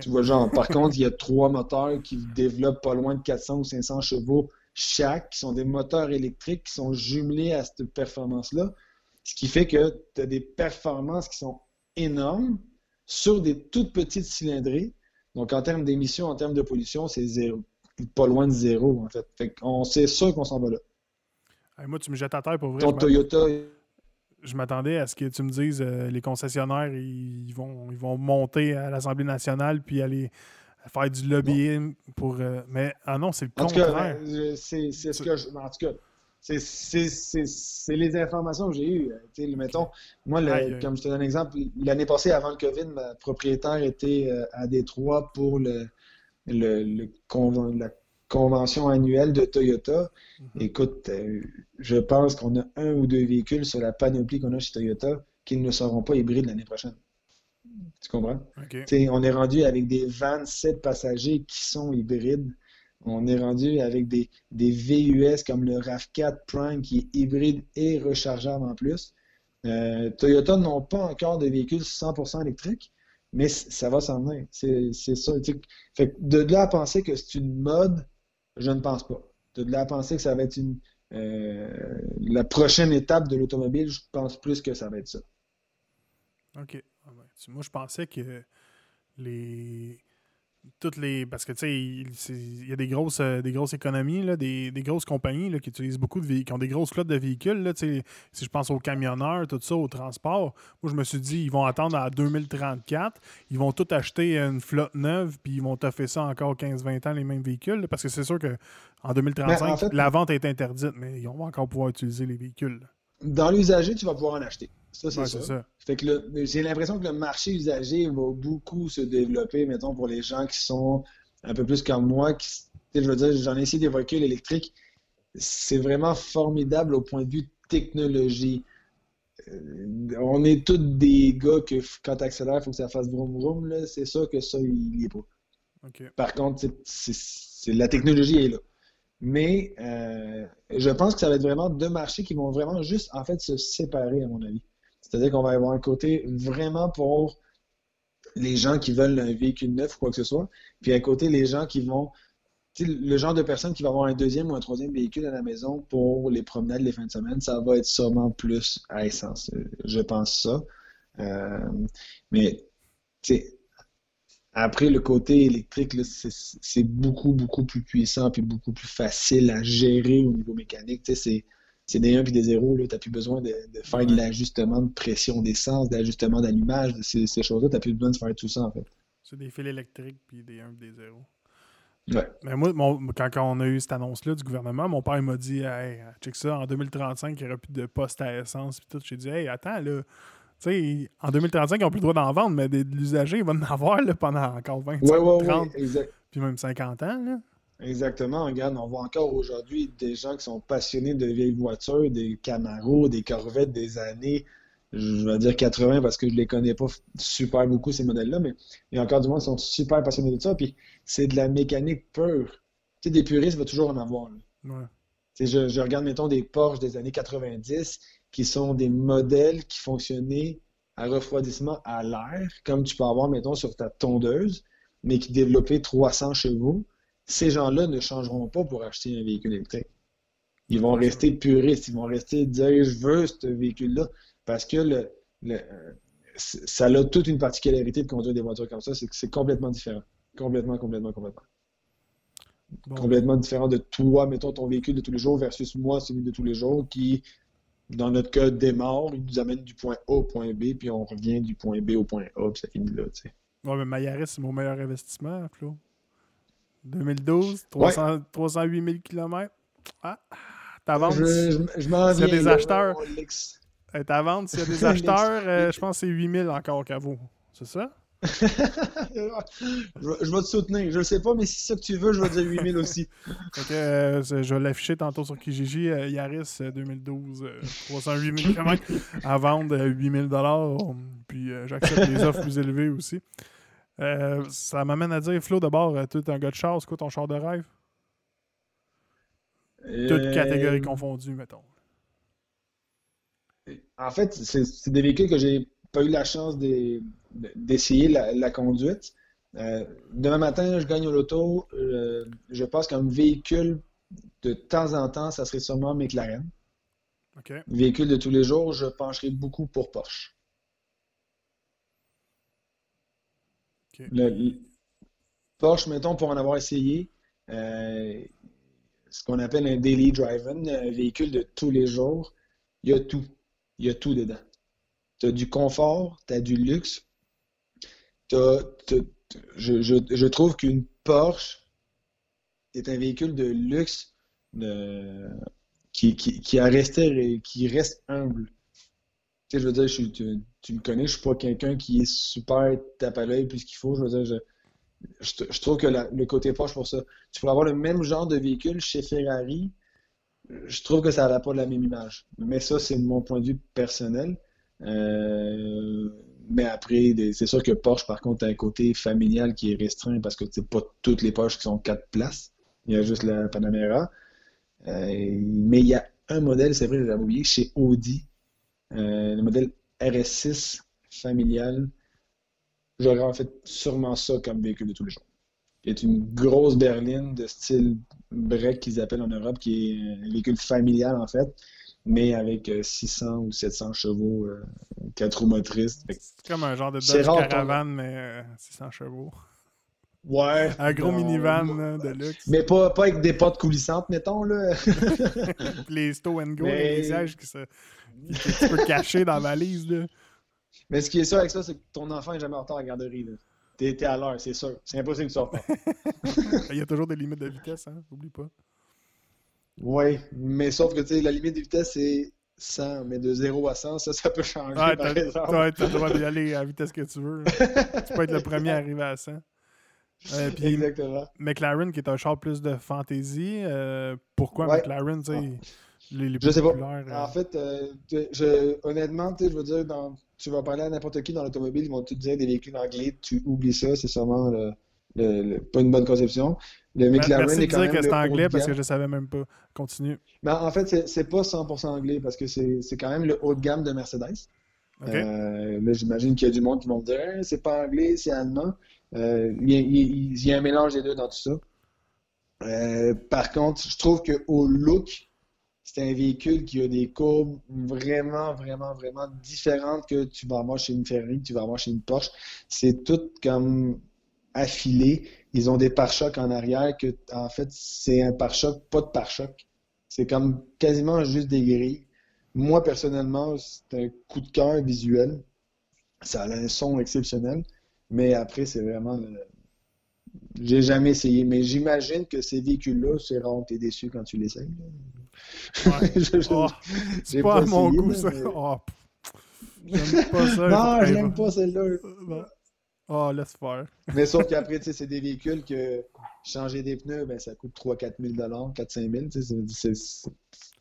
Tu vois, genre, par contre, il y a trois moteurs qui développent pas loin de 400 ou 500 chevaux chaque, qui sont des moteurs électriques qui sont jumelés à cette performance-là. Ce qui fait que tu as des performances qui sont énormes sur des toutes petites cylindrées. Donc, en termes d'émissions, en termes de pollution, c'est zéro. Pas loin de zéro, en fait. fait on sait sûr qu'on s'en va là. moi, tu me jettes à terre pour vrai. Ton Toyota. Je m'attendais à ce que tu me dises euh, les concessionnaires, ils vont, ils vont monter à l'Assemblée nationale puis aller faire du lobbying pour. Euh, mais ah non, c'est le contraire. Euh, c'est ce que je. En tout cas, c'est les informations que j'ai eues. Euh, mettons, moi, comme je te donne un exemple, l'année passée, avant le COVID, ma propriétaire était euh, à Détroit pour le, le, la convention annuelle de Toyota. Mhm. Écoute, je pense qu'on a un ou deux véhicules sur la panoplie qu'on a chez Toyota qui ne seront pas hybrides l'année prochaine. Tu comprends? On est rendu avec des 27 passagers qui sont hybrides on est rendu avec des, VUS comme le RAV4 Prime qui est hybride et rechargeable en plus. Euh, Toyota n'ont pas encore de véhicules 100% électriques, mais ça va s'en venir. C'est ça. Fait de là à penser que c'est une mode, je ne pense pas. De là à penser que ça va être une, euh, la prochaine étape de l'automobile, je pense plus que ça va être ça. OK. Moi, je pensais que les toutes les. Parce que tu sais, il y a des grosses, euh, des grosses économies, là, des, grosses compagnies là, qui utilisent beaucoup de véhicules, qui ont des grosses flottes de véhicules. Là, si je pense aux camionneurs, tout ça, au transport, moi je me suis dit, ils vont attendre à 2034, ils vont tout acheter une flotte neuve, puis ils vont toffer ça encore 15-20 ans, les mêmes véhicules. parce que c'est sûr qu'en 2035, ben, la vente est interdite, mais ils vont encore pouvoir utiliser les véhicules. Dans l'usager, tu vas pouvoir en acheter. Ça, c'est ça. Fait que j'ai l'impression que le marché usagé va beaucoup se développer, mettons, pour les gens qui sont un peu plus comme moi. Qui, je veux dire, j'en ai essayé des véhicules électriques. C'est vraiment formidable au point de vue technologie. Euh, on est tous des gars que quand tu accélères, il faut que ça fasse vroom vroom. C'est ça que ça, il n'y est pas. Par contre, c'est la technologie est là. Mais euh, je pense que ça va être vraiment deux marchés qui vont vraiment juste en fait se séparer, à mon avis. C'est-à-dire qu'on va avoir un côté vraiment pour les gens qui veulent un véhicule neuf ou quoi que ce soit, puis à côté les gens qui vont le genre de personne qui va avoir un deuxième ou un troisième véhicule à la maison pour les promenades les fins de semaine, ça va être sûrement plus à essence. Je pense ça. Euh, mais après, le côté électrique, c'est beaucoup, beaucoup plus puissant et beaucoup plus facile à gérer au niveau mécanique. C'est c'est des 1 et des 0. Tu n'as plus besoin de, faire de l'ajustement de pression d'essence, d'ajustement d'allumage, de ces, choses-là. Tu n'as plus besoin de faire tout ça, en fait. C'est des fils électriques puis des 1 et des 0. Ouais. Mais moi, quand, on a eu cette annonce-là du gouvernement, mon père m'a dit Hey, check ça, en 2035, il n'y aura plus de postes à essence. Puis tout. J'ai dit Hey, attends, là. Tu sais, en 2035, ils n'ont plus le droit d'en vendre, mais des, l'usager, ils vont en avoir là, pendant encore 20, ouais, 30, puis même 50 ans. Là. Exactement. Regarde, on voit encore aujourd'hui des gens qui sont passionnés de vieilles voitures, des Camaro, des Corvettes des années, je vais dire 80 parce que je les connais pas super beaucoup, ces modèles-là, mais il y a encore du monde qui sont super passionnés de ça. Puis c'est de la mécanique pure. Tu sais, des puristes, il va toujours en avoir. Je, je, regarde, mettons, des Porsche des années 90 qui sont des modèles qui fonctionnaient à refroidissement à l'air, comme tu peux avoir, mettons, sur ta tondeuse, mais qui développaient 300 chevaux ces gens-là ne changeront pas pour acheter un véhicule électrique. Ils vont rester puristes, ils vont rester dire je veux ce véhicule-là parce que le, euh, ça a toute une particularité de conduire des voitures comme ça, c'est que c'est complètement différent. Complètement, complètement, complètement. Complètement différent de toi, mettons ton véhicule de tous les jours versus moi, celui de tous les jours qui, dans notre cas, démarre, il nous amène du point A au point B, puis on revient du point B au point A, puis ça finit là, tu sais. Ouais, mais Mayaris, c'est mon meilleur investissement, Flo. 2012, 308 000 km. Ah, ta vente. Je, je, m'en S'il y a des acheteurs. Ta vente, s'il y a des <laughs> acheteurs, euh, je pense que c'est 8 000 encore qu'à vous. C'est ça? <laughs> je, vais te soutenir. Je ne sais pas, mais si c'est ça que tu veux, je vais dire 8 000 aussi. <laughs> Euh, je vais l'afficher tantôt sur Kijiji. Euh, Yaris 2012, 308 000 km à vendre 8 000 Puis puis euh, j'accepte les offres plus élevées aussi. Euh, ça m'amène à dire, Flo, d'abord, euh, tu es un gars de char, c'est quoi ton char de rêve? Toutes catégories confondues, mettons. En fait, c'est des véhicules que j'ai pas eu la chance d'essayer la, conduite. demain matin, je gagne au loto. je pense qu'un véhicule, de temps en temps, ça serait sûrement McLaren. Véhicule de tous les jours, je pencherai beaucoup pour Porsche. Porsche, mettons, pour en avoir essayé, euh, ce qu'on appelle un daily driving, un véhicule de tous les jours, il y a tout. Il y a tout dedans. Tu as du confort, tu as du luxe. je, je, trouve qu'une Porsche est un véhicule de luxe de, qui, qui, a resté, qui reste humble. Tu sais, je veux dire, tu, me connais, je suis pas quelqu'un qui est super tape à l'œil plus qu'il faut. Je veux dire, je, trouve que le côté proche pour ça. Tu pourrais avoir le même genre de véhicule chez Ferrari, je trouve que ça n'a pas la même image. Mais ça, c'est mon point de vue personnel. Euh, mais après, c'est sûr que Porsche, par contre, a un côté familial qui est restreint parce que c'est pas toutes les Porsche qui sont quatre places. Il y a juste la Panamera. Euh, mais il y a un modèle, c'est vrai, j'avais oublié, chez Audi, euh, le modèle RS6 familial. J'aurais en fait sûrement ça comme véhicule de tous les jours. C'est une grosse berline de style break qu'ils appellent en Europe, qui est un véhicule familial en fait, mais avec 600 euh, ou 700 chevaux, 4 roues motrices. C'est comme un genre de Dodge Caravan, mais 600 chevaux. Ouais. Un gros minivan de luxe. Mais pas, pas avec des potes coulissantes, mettons. Là. <laughs> les stow and go, les visages qui, se, <laughs> tu peux cacher dans la valise. Là. Mais ce qui est sûr avec ça, c'est que ton enfant n'est jamais en retard à la garderie. T'es es à l'heure, c'est sûr. C'est impossible sortes pas. <laughs> Il y a toujours des limites de vitesse, hein? Oublie pas. Oui, mais sauf que la limite de vitesse, c'est 100, mais de 0 à 100, ça, ça peut changer. Ouais, par exemple. Tu as le droit d'y aller à la vitesse que tu veux. tu peux être le premier à arriver à 100. Euh, <laughs> Exactement. McLaren, qui est un char plus de fantasy, euh, pourquoi McLaren, tu sais. Les, les Je sais pas. Euh? En fait, je, honnêtement, je veux dire, tu vas parler à n'importe qui dans l'automobile, ils vont te dire des véhicules anglais, tu oublies ça, c'est sûrement le, pas une bonne conception. Le McLaren est quand dire que c'est anglais parce que je savais même pas. Continue. Ben, en fait, c'est pas 100% anglais parce que c'est quand même le haut de gamme de Mercedes. là, j'imagine qu'il y a du monde qui vont me dire hein, c'est pas anglais, c'est allemand. Euh, il, y a un mélange des deux dans tout ça. Euh, par contre, je trouve qu'au look, c'est un véhicule qui a des courbes vraiment, vraiment, vraiment différentes que tu vas avoir chez une Ferrari, que tu vas avoir chez une Porsche. C'est tout comme affilé. Ils ont des pare-chocs en arrière que, en fait, c'est un pare-choc, pas de pare-choc. C'est comme quasiment juste des grilles. Moi, personnellement, c'est un coup de cœur visuel. Ça a un son exceptionnel. Mais après, c'est vraiment. J'ai jamais essayé, mais j'imagine que ces véhicules-là, c'est rare que tu es déçu quand tu l'essayes. Ouais. <laughs> oh, c'est pas, à mon goût, ça. Oh, j'aime pas ça. non, je n'aime pas celle-là. Oh, laisse faire. mais sauf qu'après, c'est des véhicules que changer des pneus, ben, ça coûte 3-4 000 4-5 000 C'est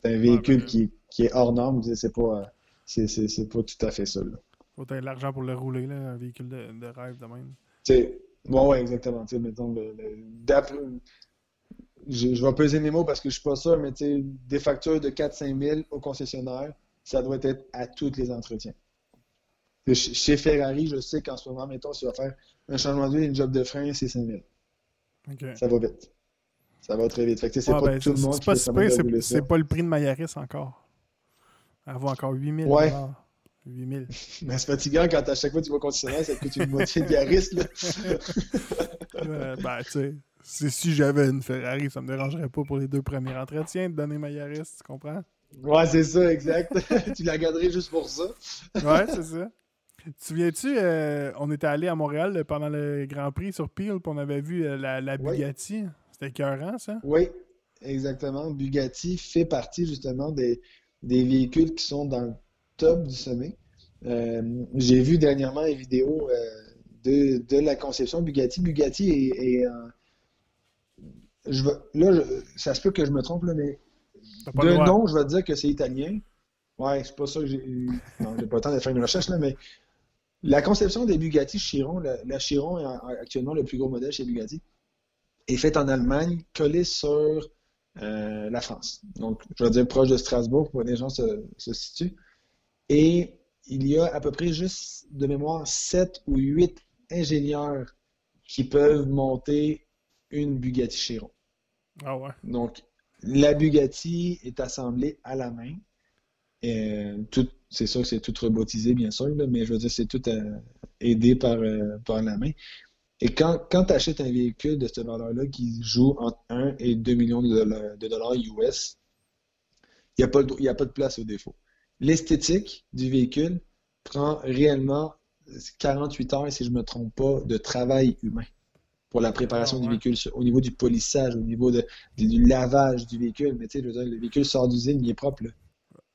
un véhicule qui, qui, est hors norme. C'est pas, pas tout à fait ça. Là. Faut avoir l'argent pour le rouler, là, un véhicule de, de rêve de même. sais, bon, ouais, exactement. mettons, le, je, je, vais peser mes mots parce que je suis pas sûr, mais des factures de 4-5 000 au concessionnaire, ça doit être à tous les entretiens. Chez Ferrari, je sais qu'en ce moment, mettons, si tu vas faire un changement d'huile, une job de frein, c'est 5 000. Ça va vite. Ça va très vite. Fait que c'est ah, pas ben, tout le monde qui pas C'est pas le prix de Mayaris encore. Elle vaut encore 8 000 Ouais. 8000. <laughs> Mais c'est fatigant quand à chaque fois tu vas concessionnaire, ça te coûte une moitié de Yaris. Là. <laughs> ben, tu sais, si j'avais une Ferrari, ça me dérangerait pas pour les deux premiers entretiens de donner ma Yaris, tu comprends? Ouais, c'est ça, exact. <laughs> tu la garderais juste pour ça. ouais, c'est ça. Tu te souviens-tu, euh, on était allé à Montréal pendant le Grand Prix sur Peel, puis on avait vu euh, la, la, Bugatti. C'était écœurant, ça? Oui, exactement. Bugatti fait partie justement des, des véhicules qui sont dans top du sommet. Euh, j'ai vu dernièrement une vidéo euh, de, la conception Bugatti. Bugatti est, je là, ça se peut que je me trompe, là, mais de nom, je vais dire que c'est italien. Ouais, c'est pas ça que j'ai. Non, j'ai pas le temps de faire une recherche, là, mais La conception des Bugatti Chiron, la, Chiron est actuellement le plus gros modèle chez Bugatti, est faite en Allemagne, collée sur euh, la France. Donc, je vais dire proche de Strasbourg que les gens se, se situent. Et il y a à peu près juste de mémoire 7 ou 8 ingénieurs qui peuvent monter une Bugatti Chiron. Ah. Donc, la Bugatti est assemblée à la main. tout, c'est sûr que c'est tout robotisé, bien sûr, mais je veux dire, c'est tout euh, aidé par, euh, par la main. Et quand, quand tu achètes un véhicule de cette valeur-là qui joue entre 1 et 2 millions de dollars, US, il n'y a, a, pas de place au défaut. L'esthétique du véhicule prend réellement 48 heures, si je ne me trompe pas, de travail humain pour la préparation du véhicule, au niveau du polissage, au niveau de, du lavage du véhicule. Mais tu sais, le véhicule sort d'usine, il est propre.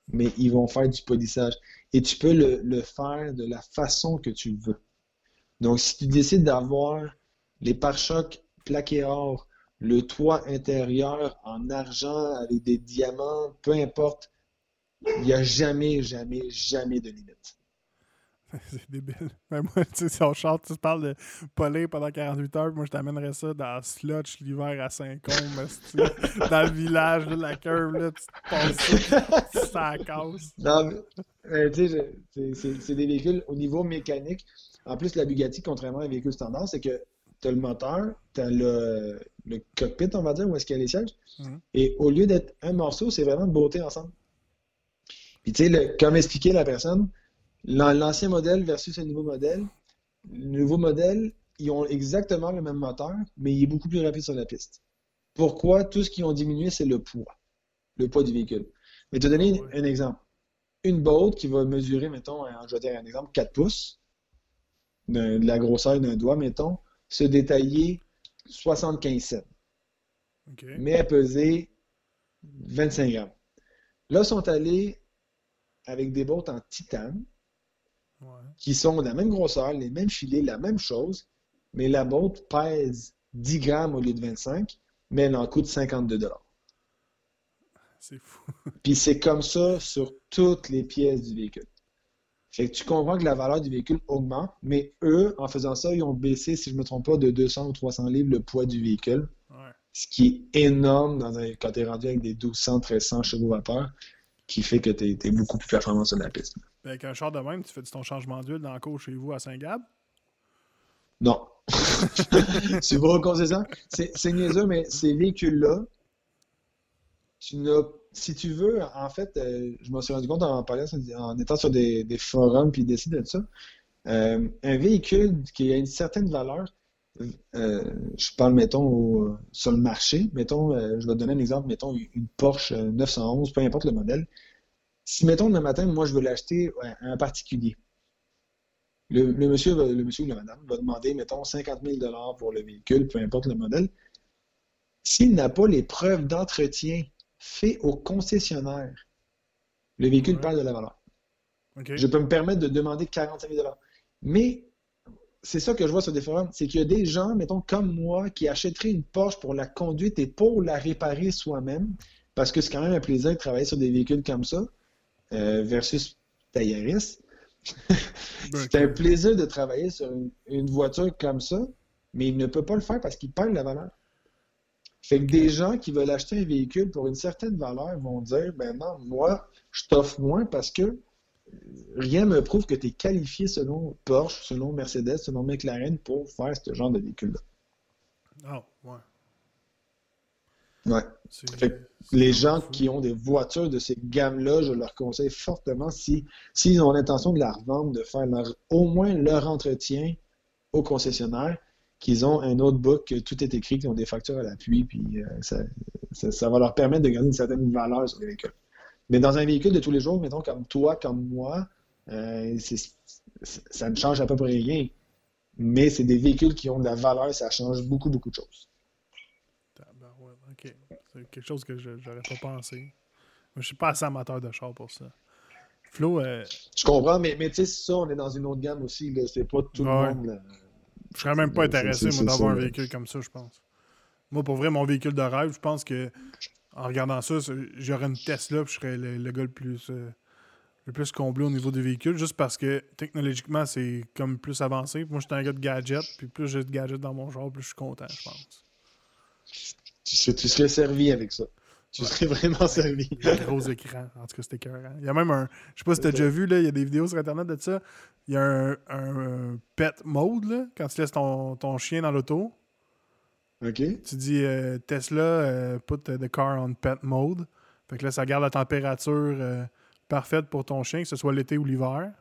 Mais ils vont faire du polissage. Et tu peux le, le, faire de la façon que tu veux. Donc, si tu décides d'avoir les pare-chocs plaqués or, le toit intérieur en argent avec des diamants, peu importe, il n'y a jamais, jamais, jamais de limite. <laughs> c'est débile. Mais <laughs> moi, tu sais, si on chante, tu parles de poler pendant 48 heures, moi, je t'amènerais ça dans Slotch l'hiver à Saint-Côme, <laughs> dans le village de la curve, là, tu te passes ça, casse. Non, mais, tu sais, c'est des véhicules au niveau mécanique. En plus, la Bugatti, contrairement à un véhicule standard, c'est que tu as le moteur, tu as le, le, cockpit, on va dire, où est-ce qu'il y a les sièges. Mhm. Et au lieu d'être un morceau, c'est vraiment de beauté ensemble. Puis, tu sais, comme expliquait la personne, L'ancien modèle versus le nouveau modèle. Le nouveau modèle, ils ont exactement le même moteur, mais il est beaucoup plus rapide sur la piste. Pourquoi? Tout ce qu'ils ont diminué, c'est le poids. Le poids du véhicule? Mais te donner un exemple. Une boat qui va mesurer, mettons, je vais dire un exemple, 4 pouces, de, la grosseur d'un doigt, mettons, se détailler 75 cents. Mais à peser 25 grammes. Là, ils sont allés avec des bottes en titane, qui sont de la même grosseur, les mêmes filets, la même chose, mais la botte pèse 10 grammes au lieu de 25, mais elle en coûte 52 dollars. C'est fou. <laughs> Puis c'est comme ça sur toutes les pièces du véhicule. Fait que tu comprends que la valeur du véhicule augmente, mais eux, en faisant ça, ils ont baissé, si je ne me trompe pas, de 200 ou 300 livres le poids du véhicule. Ce qui est énorme dans un, quand tu es rendu avec des 1200, 1300 chevaux vapeur, qui fait que tu es, beaucoup plus performant sur la piste. Avec un char de même, tu fais ton changement d'huile dans le cours chez vous à Saint-Gab? Non. <laughs> tu vas au concession. C'est niaiseux, mais ces véhicules-là, tu si tu veux, en fait, euh, je me suis rendu compte en parlant, en étant sur des, forums puis décider de ça. Euh, un véhicule qui a une certaine valeur, euh, je parle, mettons, sur le marché, mettons, je vais te donner un exemple, mettons, une Porsche 911, peu importe le modèle, si, mettons, demain matin, moi, je veux l'acheter à un particulier, le, monsieur, le monsieur ou la madame va demander, mettons, 50 000 pour le véhicule, peu importe le modèle. S'il n'a pas les preuves d'entretien faites au concessionnaire, le véhicule perd de la valeur. Je peux me permettre de demander 45 000 Mais c'est ça que je vois sur des forums, c'est qu'il y a des gens, mettons, comme moi, qui achèteraient une Porsche pour la conduite et pour la réparer soi-même, parce que c'est quand même un plaisir de travailler sur des véhicules comme ça. Euh, versus Tayaris. <laughs> c'est un plaisir de travailler sur une, voiture comme ça, mais il ne peut pas le faire parce qu'il perd la valeur. Fait que des gens qui veulent acheter un véhicule pour une certaine valeur vont dire ben non, moi, je t'offre moins parce que rien ne me prouve que tu es qualifié selon Porsche, selon Mercedes, selon McLaren pour faire ce genre de véhicule-là. Oh, ouais. Ouais. les gens qui ont des voitures de ces gammes-là, je leur conseille fortement, si s'ils ont l'intention de la revendre, de faire au moins leur entretien au concessionnaire, qu'ils ont un autre book, que tout est écrit, qu'ils ont des factures à l'appui, puis euh, ça, va leur permettre de garder une certaine valeur sur les véhicules. Mais dans un véhicule de tous les jours, mettons comme toi, comme moi, euh, ça ne change à peu près rien. Mais c'est des véhicules qui ont de la valeur, ça change beaucoup, beaucoup de choses. C'est quelque chose que je n'aurais pas pensé. Moi, je suis pas assez amateur de char pour ça. Flo. Euh... Je comprends, mais, mais tu sais, ça, on est dans une autre gamme aussi. C'est pas tout le monde. Je serais même pas intéressé, moi, d'avoir un véhicule comme ça, je pense. Moi, pour vrai, mon véhicule de rêve, je pense que en regardant ça, j'aurais une Tesla, puis je serais le, gars le plus, euh, le plus comblé au niveau des véhicules, juste parce que technologiquement, c'est comme plus avancé. Moi, j'étais un gars de gadget, puis plus j'ai de gadgets dans mon genre, plus je suis content, je pense. Tu serais, tu serais servi avec ça. Tu serais vraiment servi. <laughs> gros écran. En tout cas, c'était écœurant. Il y a même un. Je sais pas si t'as déjà vu, là, il y a des vidéos sur Internet de ça. Il y a un, un, pet mode, là, quand tu laisses ton, ton chien dans l'auto. OK. Tu dis euh, Tesla, euh, put the car on pet mode. Fait que là, ça garde la température euh, parfaite pour ton chien, que ce soit l'été ou l'hiver.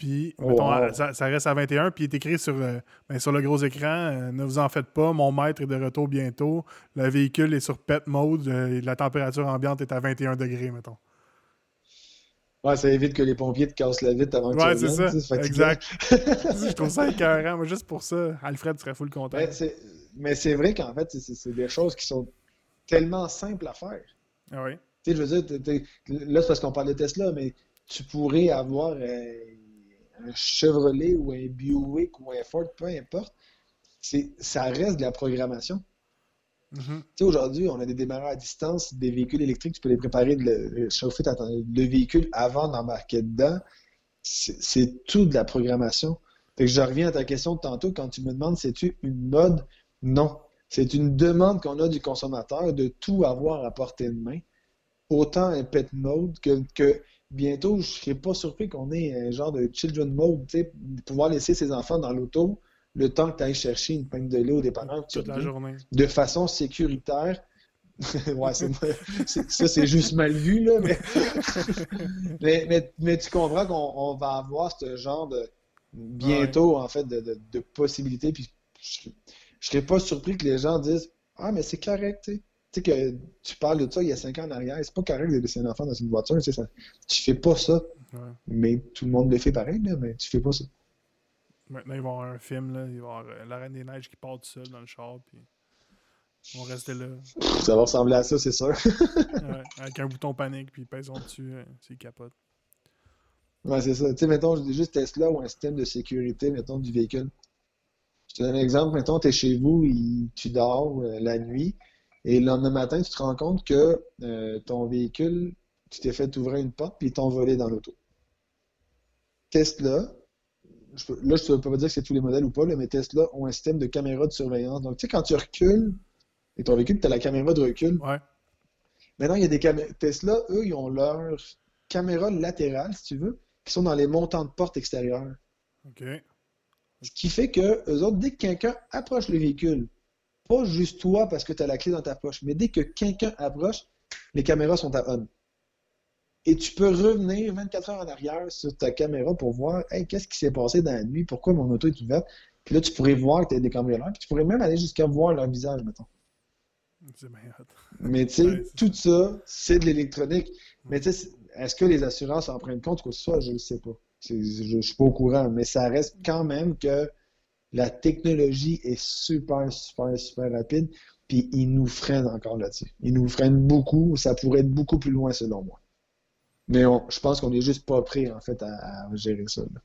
Puis, mettons, wow. ça, ça reste à 21, puis il est écrit sur, euh, ben, sur le gros écran euh, Ne vous en faites pas, mon maître est de retour bientôt. Le véhicule est sur pet mode, euh, et la température ambiante est à 21 degrés, mettons. Ouais, ça évite que les pompiers te cassent la vitre avant que Ouais, tu c'est ça. Exact. <laughs> Je trouve ça écœurant. Moi, juste pour ça, Alfred serait full content. Mais c'est vrai qu'en fait, c'est- des choses qui sont tellement simples à faire. Ah oui. Tu sais, je veux dire, là, c'est parce qu'on parle de Tesla, mais tu pourrais avoir euh, un Chevrolet ou un Buick ou un Ford, peu importe. C'est, ça reste de la programmation. Mhm. Tu sais, aujourd'hui, on a des démarreurs à distance, des véhicules électriques, tu peux les préparer, de le, chauffer le véhicule avant d'embarquer dedans. C'est, c'est tout de la programmation. Fait que je reviens à ta question de tantôt quand tu me demandes, c'est-tu une mode? Non. C'est une demande qu'on a du consommateur de tout avoir à portée de main. Autant un pet mode que, que bientôt, je ne serais pas surpris qu'on ait un genre de children mode, tu sais, pouvoir laisser ses enfants dans l'auto le temps que tu ailles chercher une pinte de lait au dépanneur. Toute la journée. de façon sécuritaire. <laughs> ouais, c'est, ça, c'est juste mal vu, là, mais, <laughs> mais, mais, mais tu comprends qu'on on va avoir ce genre de bientôt, en fait, de, de, de possibilités. Puis je, je serais pas surpris que les gens disent Ah, mais c'est correct, tu sais. Tu sais que tu parles de ça il y a cinq ans en arrière, c'est pas correct de laisser un enfant dans une voiture, tu sais, ça, tu fais pas ça, Ouais. mais tout le monde le fait pareil, là, mais tu fais pas ça. Maintenant, ils vont avoir un film, là. Ils vont avoir euh, la Reine des Neiges qui part tout seul dans le char, puis ils vont rester là. <laughs> Ça va ressembler à ça, c'est sûr. <laughs> Ouais, avec un bouton panique, puis ils pèseront dessus, euh, s'ils capotent. Ouais, c'est ça. Tu sais, mettons, je dis juste Tesla ou un système de sécurité, mettons, du véhicule. Je te donne un exemple. Mettons, tu es chez vous, tu dors euh, la nuit, et le lendemain matin, tu te rends compte que euh, ton véhicule, tu t'es fait ouvrir une porte, puis ils t'ont volé dans l'auto. Tesla, je peux- là, je ne peux pas dire que c'est tous les modèles ou pas, là, mais Tesla ont un système de caméra de surveillance. Donc, tu sais, quand tu recules, et ton véhicule, tu as la caméra de recul, Ouais. Maintenant, il y a des caméras. Tesla, eux, ils ont leurs caméras latérales, si tu veux, qui sont dans les montants de porte extérieures. OK. Ce qui fait que, eux autres, dès que quelqu'un approche le véhicule, pas juste toi parce que tu as la clé dans ta poche, mais dès que quelqu'un approche, les caméras sont à on. Et tu peux revenir 24 heures en arrière sur ta caméra pour voir, hey, qu'est-ce qui s'est passé dans la nuit, pourquoi mon auto est ouverte? Puis là, tu pourrais voir que tu as des cambrioleurs, puis tu pourrais même aller jusqu'à voir leur visage, mettons. Mais tu sais, Ouais, tout ça, c'est de l'électronique. Mais tu sais, est-ce que les assurances en prennent compte ou quoi que ce soit? Je ne sais pas. Je ne suis pas au courant, mais ça reste quand même que la technologie est super, super, super rapide, puis ils nous freinent encore là-dessus. Ils nous freinent beaucoup, ça pourrait être beaucoup plus loin selon moi. Mais on- je pense qu'on n'est juste pas prêt, en fait, à, à gérer ça. là.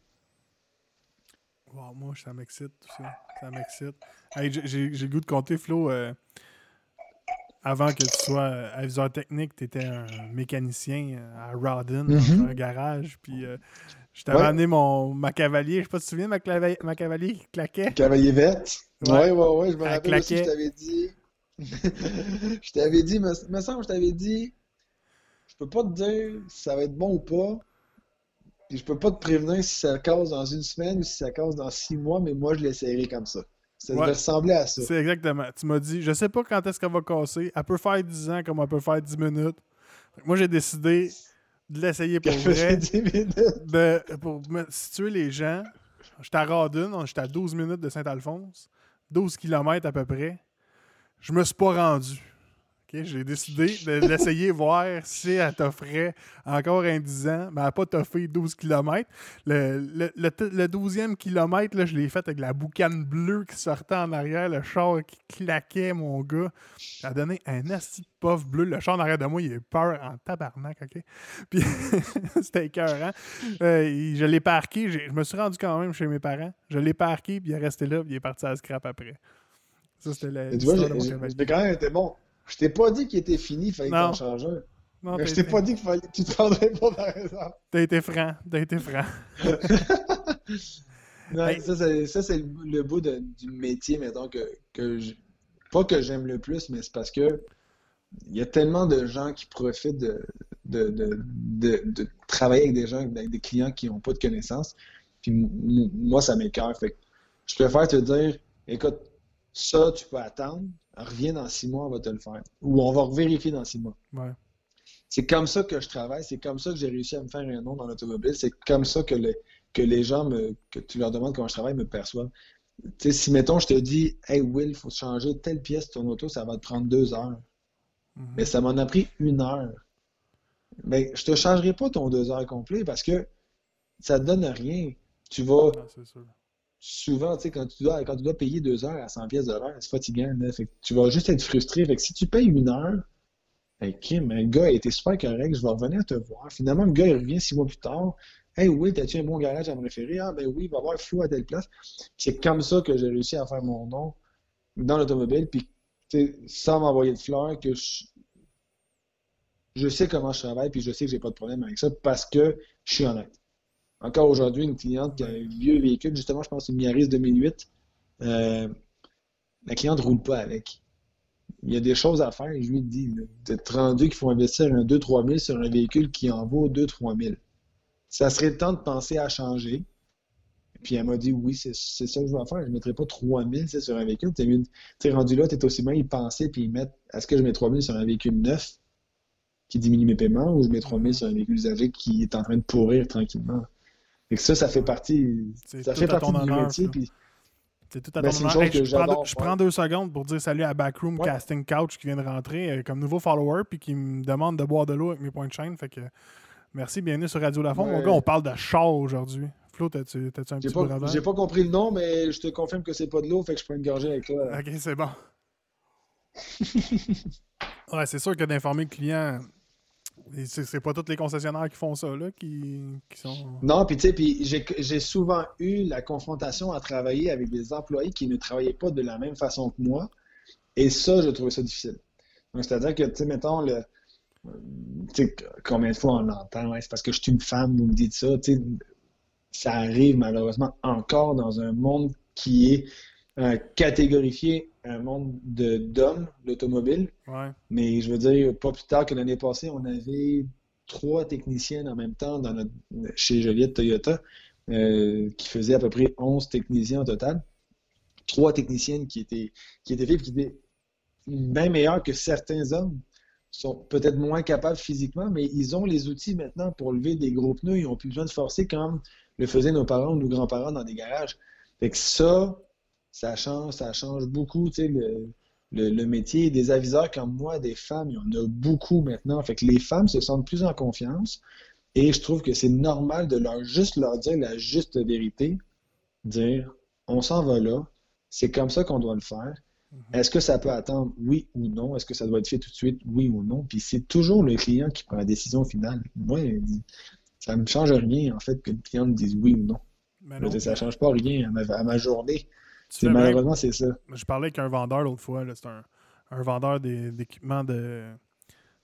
Wow, moi, ça m'excite, tout ça. Ça m'excite. Hey, j'ai- le goût de compter, Flo. euh, avant que tu sois euh, aviseur technique, tu étais un mécanicien euh, à Rawdon, Mhm. dans un garage. Puis euh, je t'avais Ouais. amené mon, ma cavalier. Je sais pas si tu te souviens, ma, clava- ma cavalier qui claquait? Cavalier verte. Ouais. Ouais, ouais, ouais, je me Elle rappelle aussi, je claquait. t'avais dit. <laughs> je t'avais dit, me, me semble, je t'avais dit, je peux pas te dire si ça va être bon ou pas. Puis je peux pas te prévenir si ça casse dans une semaine ou si ça casse dans six mois, mais moi je l'essayerai comme ça. Ça Ouais. ressembler à ça. C'est exactement. Tu m'as dit, je sais pas quand est-ce qu'elle va casser. Elle peut faire 10 ans comme elle peut faire 10 minutes. Moi, j'ai décidé de l'essayer pour vrai. 10 minutes. de, pour me situer les gens, j'étais à Radun, j'étais à 12 minutes de Saint-Alphonse, 12 km à peu près. Je me suis pas rendu. J'ai décidé de l'essayer, voir si elle t'offrait encore un 10 ans, mais elle n'a pas t'offert 12 km. Le, le, le, t- le 12e kilomètre, là, je l'ai fait avec la boucane bleue qui sortait en arrière, le char qui claquait, mon gars. Ça a donné un asti de puff bleu. Le char en arrière de moi, il a eu peur en tabarnak, OK? <laughs> Puis <laughs> c'était écœurant. Euh, je l'ai parqué. Je me suis rendu quand même chez mes parents. Je l'ai parqué, puis il est resté là, puis il est parti à la scrap après. Ça, c'était la tu vois, j'ai- quand même été bon. Je t'ai pas dit qu'il était fini, il fallait t'en changes un. Non, Mais je t'ai pas dit que tu te prendrais pas par exemple. T'as été franc. T'as été franc. <laughs> Non, Hey. ça, c'est, le, le bout de- du métier, mettons, que, que je- pas que j'aime le plus, mais c'est parce que il y a tellement de gens qui profitent de, de, de, travailler avec des gens, avec des clients qui n'ont pas de connaissances. Puis moi, ça m'écoeure. Fait que je préfère te dire, écoute, ça, tu peux attendre, reviens dans six mois, on va te le faire. Ou on va vérifier dans six mois. Ouais. C'est comme ça que je travaille, c'est comme ça que j'ai réussi à me faire un nom dans l'automobile, c'est comme ça que, le- que les gens, me, que tu leur demandes comment je travaille, me perçoivent. Tu sais, si, mettons, je te dis, Hey Will, il faut changer telle pièce de ton auto, ça va te prendre deux heures. Mhm. Mais ça m'en a pris une heure. Mais je te changerai pas ton deux heures complet parce que ça te donne rien. Tu vas Ah, c'est sûr. Souvent, quand tu dois, quand tu dois payer deux heures à 100 pièces de l'heure, c'est fatigant. tu vas juste être frustré. Fait que si tu payes une heure, Kim, le gars été super correct, je vais revenir te voir. Finalement, le gars, il revient six mois plus tard. Hey, oui, t'as-tu un bon garage à me référer? Ah, ben oui, il va avoir flou à telle place. C'est comme ça que j'ai réussi à faire mon nom dans l'automobile. Puis, sans m'envoyer de fleurs, que je, je sais comment je travaille, puis je sais que j'ai pas de problème avec ça parce que je suis honnête. Encore aujourd'hui, une cliente qui a un vieux véhicule, justement, je pense une Yaris 2008, euh, la cliente ne roule pas avec. Il y a des choses à faire, je lui dis, d'être rendu qu'il faut investir un 2-3 000 sur un véhicule qui en vaut 2-3 000. Ça serait le temps de penser à changer. Puis elle m'a dit, oui, c'est ça que je vais faire. Je ne mettrai pas 3 000 tu sais, sur un véhicule. Tu es rendu là, tu es aussi bien y penser puis y mettre, est-ce que je mets 3 000 sur un véhicule neuf qui diminue mes paiements ou je mets 3 000 sur un véhicule usagé qui est en train de pourrir tranquillement? Que ça, ça fait partie, ça fait partie honneur, métier. Puis C'est tout à Ben, ton Hey, que je, prends deux, je prends deux secondes pour dire salut à Backroom Ouais. Casting Couch qui vient de rentrer euh, comme nouveau follower puis qui me demande de boire de l'eau avec mes points de chaîne. Fait que merci, bienvenue sur Radio Lafont. Mon Ouais. gars, on parle de char aujourd'hui. Flo, t'as-tu un petit pas, bravant? j'ai pas compris le nom, mais je te confirme que c'est pas de l'eau, fait que je prends une gorgée avec toi. Ok, c'est bon. <laughs> ouais, c'est sûr que d'informer le client, et c'est pas tous les concessionnaires qui font ça, là, qui, sont. Non, puis tu sais, j'ai souvent eu la confrontation à travailler avec des employés qui ne travaillaient pas de la même façon que moi. Et ça, je trouvais ça difficile. Donc, c'est-à-dire que, tu sais, mettons, le, tu sais, combien de fois on l'entend, c'est parce que je suis une femme, vous me dites ça, tu sais, ça arrive malheureusement encore dans un monde qui est euh, catégorifié un monde de- d'hommes, l'automobile. Ouais. Mais je veux dire, pas plus tard que l'année passée, on avait trois techniciennes en même temps dans notre, chez Joliette Toyota, euh, qui faisaient à peu près 11 techniciens au total. Trois techniciennes qui étaient, qui étaient filles, qui étaient bien meilleures que certains hommes. sont peut-être moins capables physiquement, mais ils ont les outils maintenant pour lever des gros pneus. Ils n'ont plus besoin de forcer comme le faisaient nos parents ou nos grands-parents dans des garages. Fait que ça, ça change, ça change beaucoup, tu sais, le, le, le métier. Des aviseurs comme moi, des femmes, il y en a beaucoup maintenant. Fait que les femmes se sentent plus en confiance. Et je trouve que c'est normal de leur juste leur dire la juste vérité, dire on s'en va là, c'est comme ça qu'on doit le faire. Est-ce que ça peut attendre? Oui ou non? Est-ce que ça doit être fait tout de suite, oui ou non? Puis c'est toujours le client qui prend la décision finale. Moi, ça ne me change rien en fait que le client me dise oui ou non. Mais dire, ça ne change pas rien à ma, à ma journée. C'est malheureusement, c'est ça. Je parlais avec un vendeur l'autre fois. C'est un, un vendeur d'équipements de,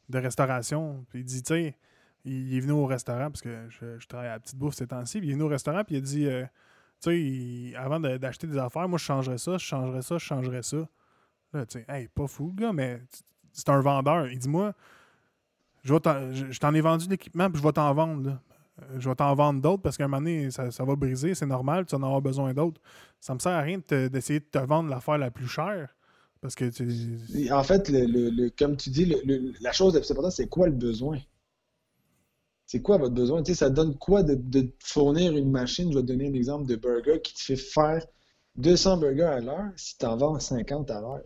de restauration. Puis il dit, tu sais, il, est venu au restaurant parce que je, je travaille à la petite bouffe ces temps-ci. Puis il est venu au restaurant puis il a dit, euh, tu sais, avant de- d'acheter des affaires, moi je changerais ça, je changerais ça, je changerais ça. Là, tu sais, hey, pas fou le gars, mais c'est un vendeur. Il dit, moi, je t'en- ai vendu de l'équipement puis je vais t'en vendre. là. Euh, Je vais t'en vendre d'autres parce qu'à un moment donné, ça, ça va briser, c'est normal, tu en avoir besoin d'autres. Ça me sert à rien d'essayer de te vendre l'affaire la plus chère. Parce que tu. En fait, le, le- le- comme tu dis, la chose la plus importante, c'est quoi le besoin? C'est quoi votre besoin? Tu sais, ça donne quoi de, fournir une machine? Je vais te donner un exemple de burger qui te fait faire 200 burgers à l'heure si tu en vends 50 à l'heure.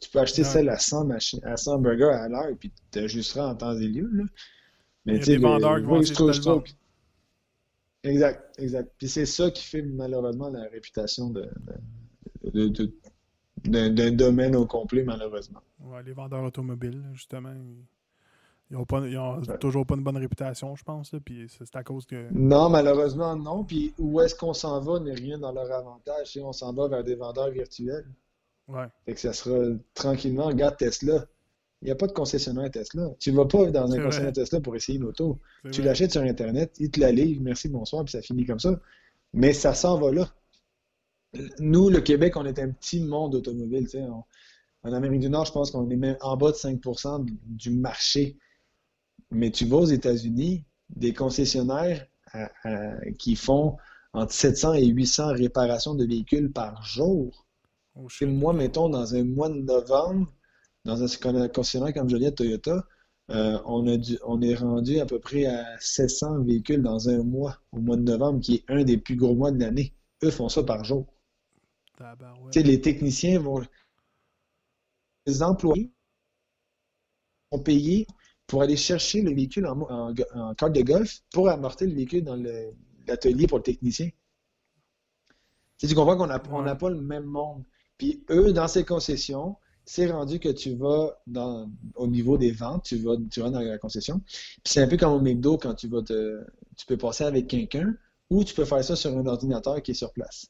Tu peux acheter Ouais. celle à 100, machines, à 100 burgers à l'heure et puis tu ajusteras en temps et lieu. Là. Mais Il y a des vendeurs qui vont essayer de Exact, exact. Puis c'est ça qui fait malheureusement la réputation de, de- de- de- d'un d'un domaine au complet, malheureusement. Ouais, les vendeurs automobiles, justement, ils- ils ont, pas, ils ont Ouais. toujours pas une bonne réputation, je pense. là, Puis c'est à cause que. Non, malheureusement, non. Puis où est-ce qu'on s'en va n'est rien dans leur avantage. Sais, on s'en va vers des vendeurs virtuels. Ouais. Fait que ça sera tranquillement. Regarde Tesla. Il n'y a pas de concessionnaire Tesla. Tu ne vas pas dans un concessionnaire Tesla pour essayer une auto. Tu l'achètes sur Internet, il te la livre, merci, bonsoir, puis ça finit comme ça. Mais ça s'en va là. Nous, le Québec, on est un petit monde automobile. en Amérique du Nord, je pense qu'on est même en bas de 5% du marché. Mais tu vas aux États-Unis, des concessionnaires qui font entre 700 et 800 réparations de véhicules par jour. Oh, moi, mettons, dans un mois de novembre, dans un concessionnaire comme Joliette Toyota, euh, on, a on est rendu à peu près à 700 véhicules dans un mois, au mois de novembre, qui est un des plus gros mois de l'année. Eux font ça par jour. Les techniciens vont. Les employés sont payés pour aller chercher le véhicule en, en, carte de golf pour amorter le véhicule dans l'atelier pour le technicien. tu comprends qu'on n'a pas le même monde. Puis eux, dans ces concessions, c'est rendu que tu vas au niveau des ventes, tu vas, tu vas dans la concession. C'est un peu comme au McDo quand tu vas tu peux passer avec quelqu'un ou tu peux faire ça sur un ordinateur qui est sur place.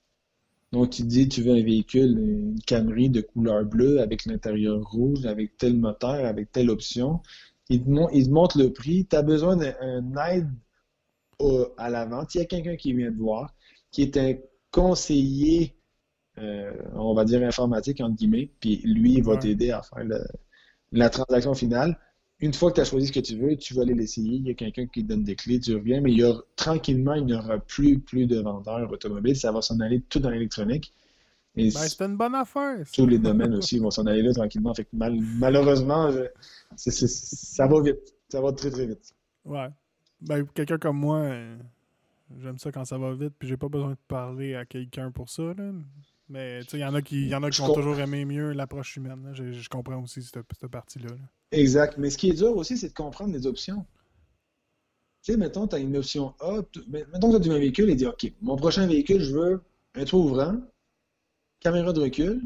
Donc tu dis tu veux un véhicule, une Camry de couleur bleue avec l'intérieur rouge, avec tel moteur, avec telle option. Il te, montre le prix. Tu as besoin d'un aide à la vente. Il y a quelqu'un qui vient te voir, qui est un conseiller euh, on va dire informatique, entre guillemets, puis lui, il va t'aider à faire la transaction finale. Une fois que tu as choisi ce que tu veux, tu vas aller l'essayer. Il y a quelqu'un qui te donne des clés, tu reviens, mais il y a, tranquillement, il n'y aura plus, plus de vendeurs automobiles. Ça va s'en aller tout dans l'électronique. Ben, c'est une bonne affaire. Tous les domaines aussi vont s'en aller là tranquillement. Fait malheureusement, ça va vite. Ça va très, très vite. Ouais. Ben, quelqu'un comme moi, euh, j'aime ça quand ça va vite, puis j'ai pas besoin de parler à quelqu'un pour ça. Là. Mais il y en a qui, y en a qui vont toujours aimer mieux l'approche humaine. Je, comprends aussi cette, partie-là. Exact. Mais ce qui est dur aussi, c'est de comprendre les options. Tu sais, mettons, tu as une option A. Mettons que tu as un véhicule et dis OK, mon prochain véhicule, je veux un toit ouvrant, caméra de recul,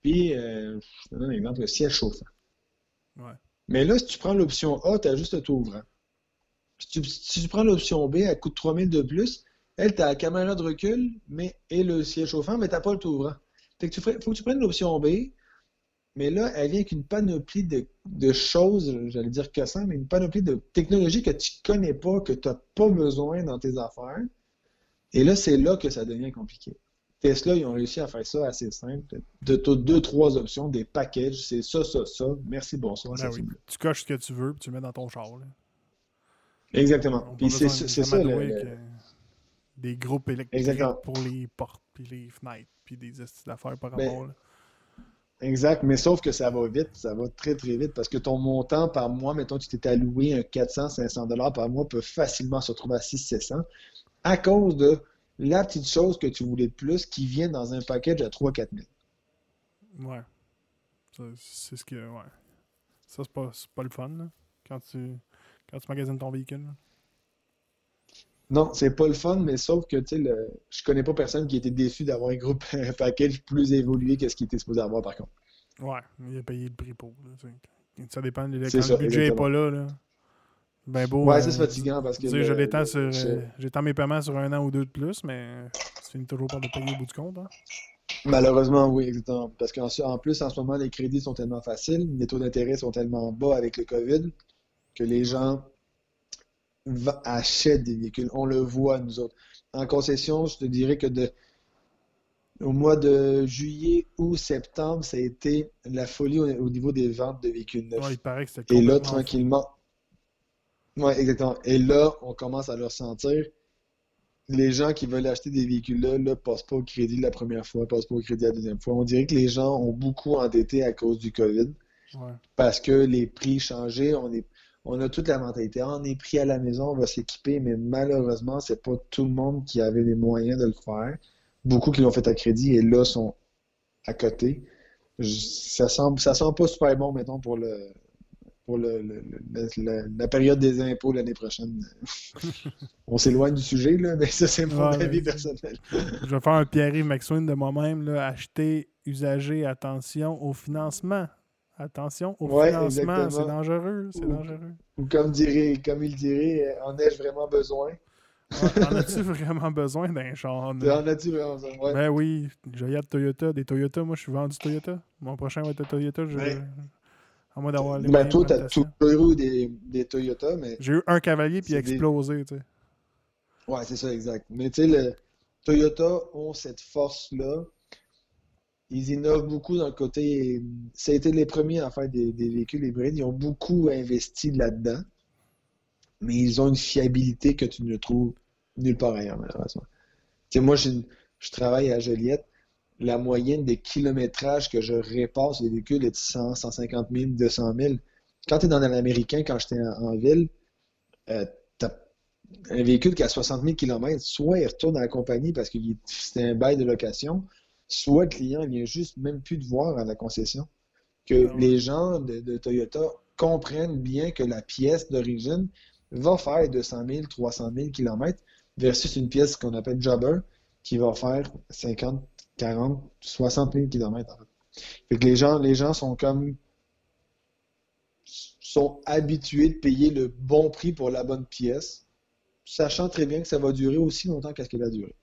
puis, euh, je te donne un exemple, le siège chauffant. Ouais. Mais là, si tu prends l'option A, tu as juste le toit ouvrant. Si tu, si tu prends l'option B, elle coûte 3000 de plus, elle, tu as la caméra de recul mais, et le siège chauffant, mais tu n'as pas le tout ouvrant. Fait que tu faut que tu prennes l'option B, mais là, elle vient avec une panoplie de, choses, j'allais dire que ça, mais une panoplie de technologies que tu ne connais pas, que tu n'as pas besoin dans tes affaires. Et là, c'est là que ça devient compliqué. Tesla, ils ont réussi à faire ça assez simple. De deux, trois options, des packages, c'est ça, ça, ça. Merci, bonsoir. Ben tu coches ce que tu veux, puis tu le mets dans ton char. Exactement. Puis c'est ça. Le, des groupes électriques pour les portes, puis les fenêtres, puis des d'affaires par ben, rapport. Exact, mais sauf que ça va vite, ça va très très vite parce que ton montant par mois, mettons, tu t'es alloué un 400-500 dollars par mois, peut facilement se retrouver à 600-700 à cause de la petite chose que tu voulais de plus qui vient dans un package à 3-4 000. Ouais. C'est ce que. Ouais. Ça, c'est pas, pas le fun, là, quand tu, quand tu magasines ton véhicule. Non, c'est pas le fun, mais sauf que, tu sais, je connais pas personne qui était déçu d'avoir un groupe, <laughs> un package plus évolué que ce qu'il était supposé avoir, par contre. Ouais, il a payé le prix pour. ça dépend. Quand le budget n'est pas là, là. Ben beau. Ouais, c'est euh, fatigant parce que. Tu sais, je l'étends sur. Euh, j'étends mes paiements sur un an ou deux de plus, mais c'est finis toujours par le payer au bout du compte. Hein? Malheureusement, oui, exactement. Parce qu'en plus, en ce moment, les crédits sont tellement faciles, les taux d'intérêt sont tellement bas avec le COVID que les gens achètent des véhicules. On le voit, nous autres. En concession, je te dirais que de, au mois de juillet ou septembre, ça a été la folie au, niveau des ventes de véhicules neufs. il paraît que Et là, tranquillement. Oui, exactement. Et là, on commence à le ressentir. Les gens qui veulent acheter des véhicules-là ne passent pas au crédit la première fois, ne passent pas au crédit la deuxième fois. On dirait que les gens ont beaucoup endetté à cause du COVID. Parce que les prix changeaient. On est on a toute la mentalité. on est pris à la maison, on va s'équiper, mais malheureusement, c'est pas tout le monde qui avait les moyens de le faire. Beaucoup qui l'ont fait à crédit et là sont à côté. Ça semble, ça sent pas super bon, mettons, pour le pour le, la période des impôts l'année prochaine. <laughs> on s'éloigne du sujet, là, mais ça, c'est mon avis personnel. Je vais faire un Pierre-Yves McSween de moi-même. Acheter, usager, attention au financement. Attention au financement, c'est dangereux, c'est dangereux. Ou comme, dirait, comme il dirait, en ai-je vraiment besoin? <laughs> en as-tu vraiment besoin d'un char? En as-tu vraiment besoin? Ben oui, j'ai de Toyota, des Toyota, moi je suis vendu Toyota. Mon prochain va être Toyota. Je... À moins d'avoir les Ben, toi, t'as toujours eu des, des Toyota, mais. J'ai eu un cavalier puis il a C'est des- explosé, tu sais. Ouais, c'est ça, exact. Mais tu sais, le Toyota ont cette force-là. Ils innovent beaucoup dans le côté. Ça a été les premiers à faire des, véhicules hybrides. Ils ont beaucoup investi là-dedans. Mais ils ont une fiabilité que tu ne trouves nulle part ailleurs, malheureusement. Tu sais, moi, je travaille à Joliette. La moyenne des kilométrages que je répare sur les véhicules est de 100, 150 000, 200 000. Quand tu es dans l'américain, quand j'étais en, en ville, euh, un véhicule qui a 60 000 km, soit il retourne à la compagnie parce que c'est un bail de location, soit le client il vient juste même plus de voir à la concession. Que les gens de, de Toyota comprennent bien que la pièce d'origine va faire 200 000, 300 000 km versus une pièce qu'on appelle jobber qui va faire 50, 40, 60 000 km. En fait. Fait que les gens, les gens sont comme sont habitués de payer le bon prix pour la bonne pièce, sachant très bien que ça va durer aussi longtemps qu'est-ce qu'elle a duré.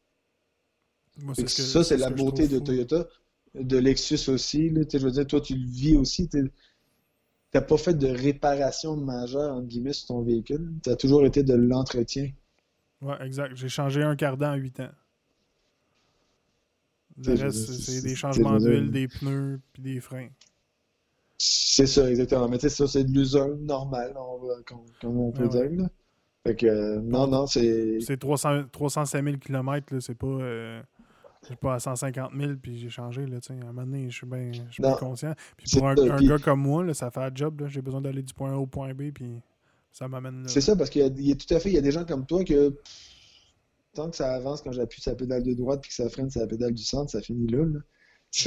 Moi, que ça, c'est ce la beauté de fou. Toyota, de Lexus aussi. Là, je veux dire, toi, tu le vis aussi. Tu n'as pas fait de réparation majeure, entre guillemets, sur ton véhicule. Tu as toujours été de l'entretien. Ouais, exact. J'ai changé un cardan en 8 ans. Le reste, c'est des changements d'huile, des pneus, puis des freins. C'est ça, exactement. Mais tu sais, ça, c'est de l'usure normale, comme, on peut Ah ouais. dire. Fait que, euh, non, non, c'est. C'est 300, 305 000 km, c'est pas, euh, c'est pas à 150 000, puis j'ai changé, là. À un moment donné, je suis bien conscient. Puis pour un, gars comme moi, là, ça fait un job, là, j'ai besoin d'aller du point A au point B, puis ça m'amène là. C'est ça, parce qu'il y a, il y a tout à fait, il y a des gens comme toi que tant que ça avance quand j'appuie sur la pédale de droite puis que ça freine sur la pédale du centre, ça finit là. là. <laughs>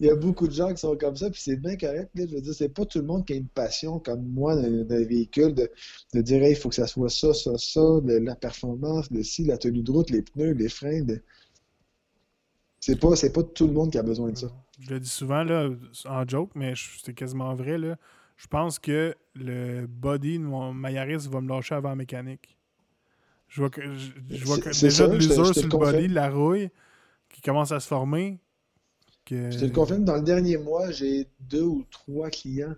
Il y a beaucoup de gens qui sont comme ça, puis c'est bien correct. là. Je veux dire, c'est pas tout le monde qui a une passion comme moi d'un véhicule, de, de dire Hey, il faut que ça soit ça, ça, ça, de la performance, de ci, la tenue de route, les pneus, les freins. de- C'est pas, c'est pas tout le monde qui a besoin de ça. Je le dis souvent, là, en joke, mais c'est quasiment vrai, là. Je pense que le body de mon ma Yaris va me lâcher avant la mécanique. Je vois que, je, je vois que C'est- c'est déjà ça, de l'usure sur le le body, la rouille qui commence à se former. Que... Je te le confirme, dans le dernier mois, j'ai deux ou trois clients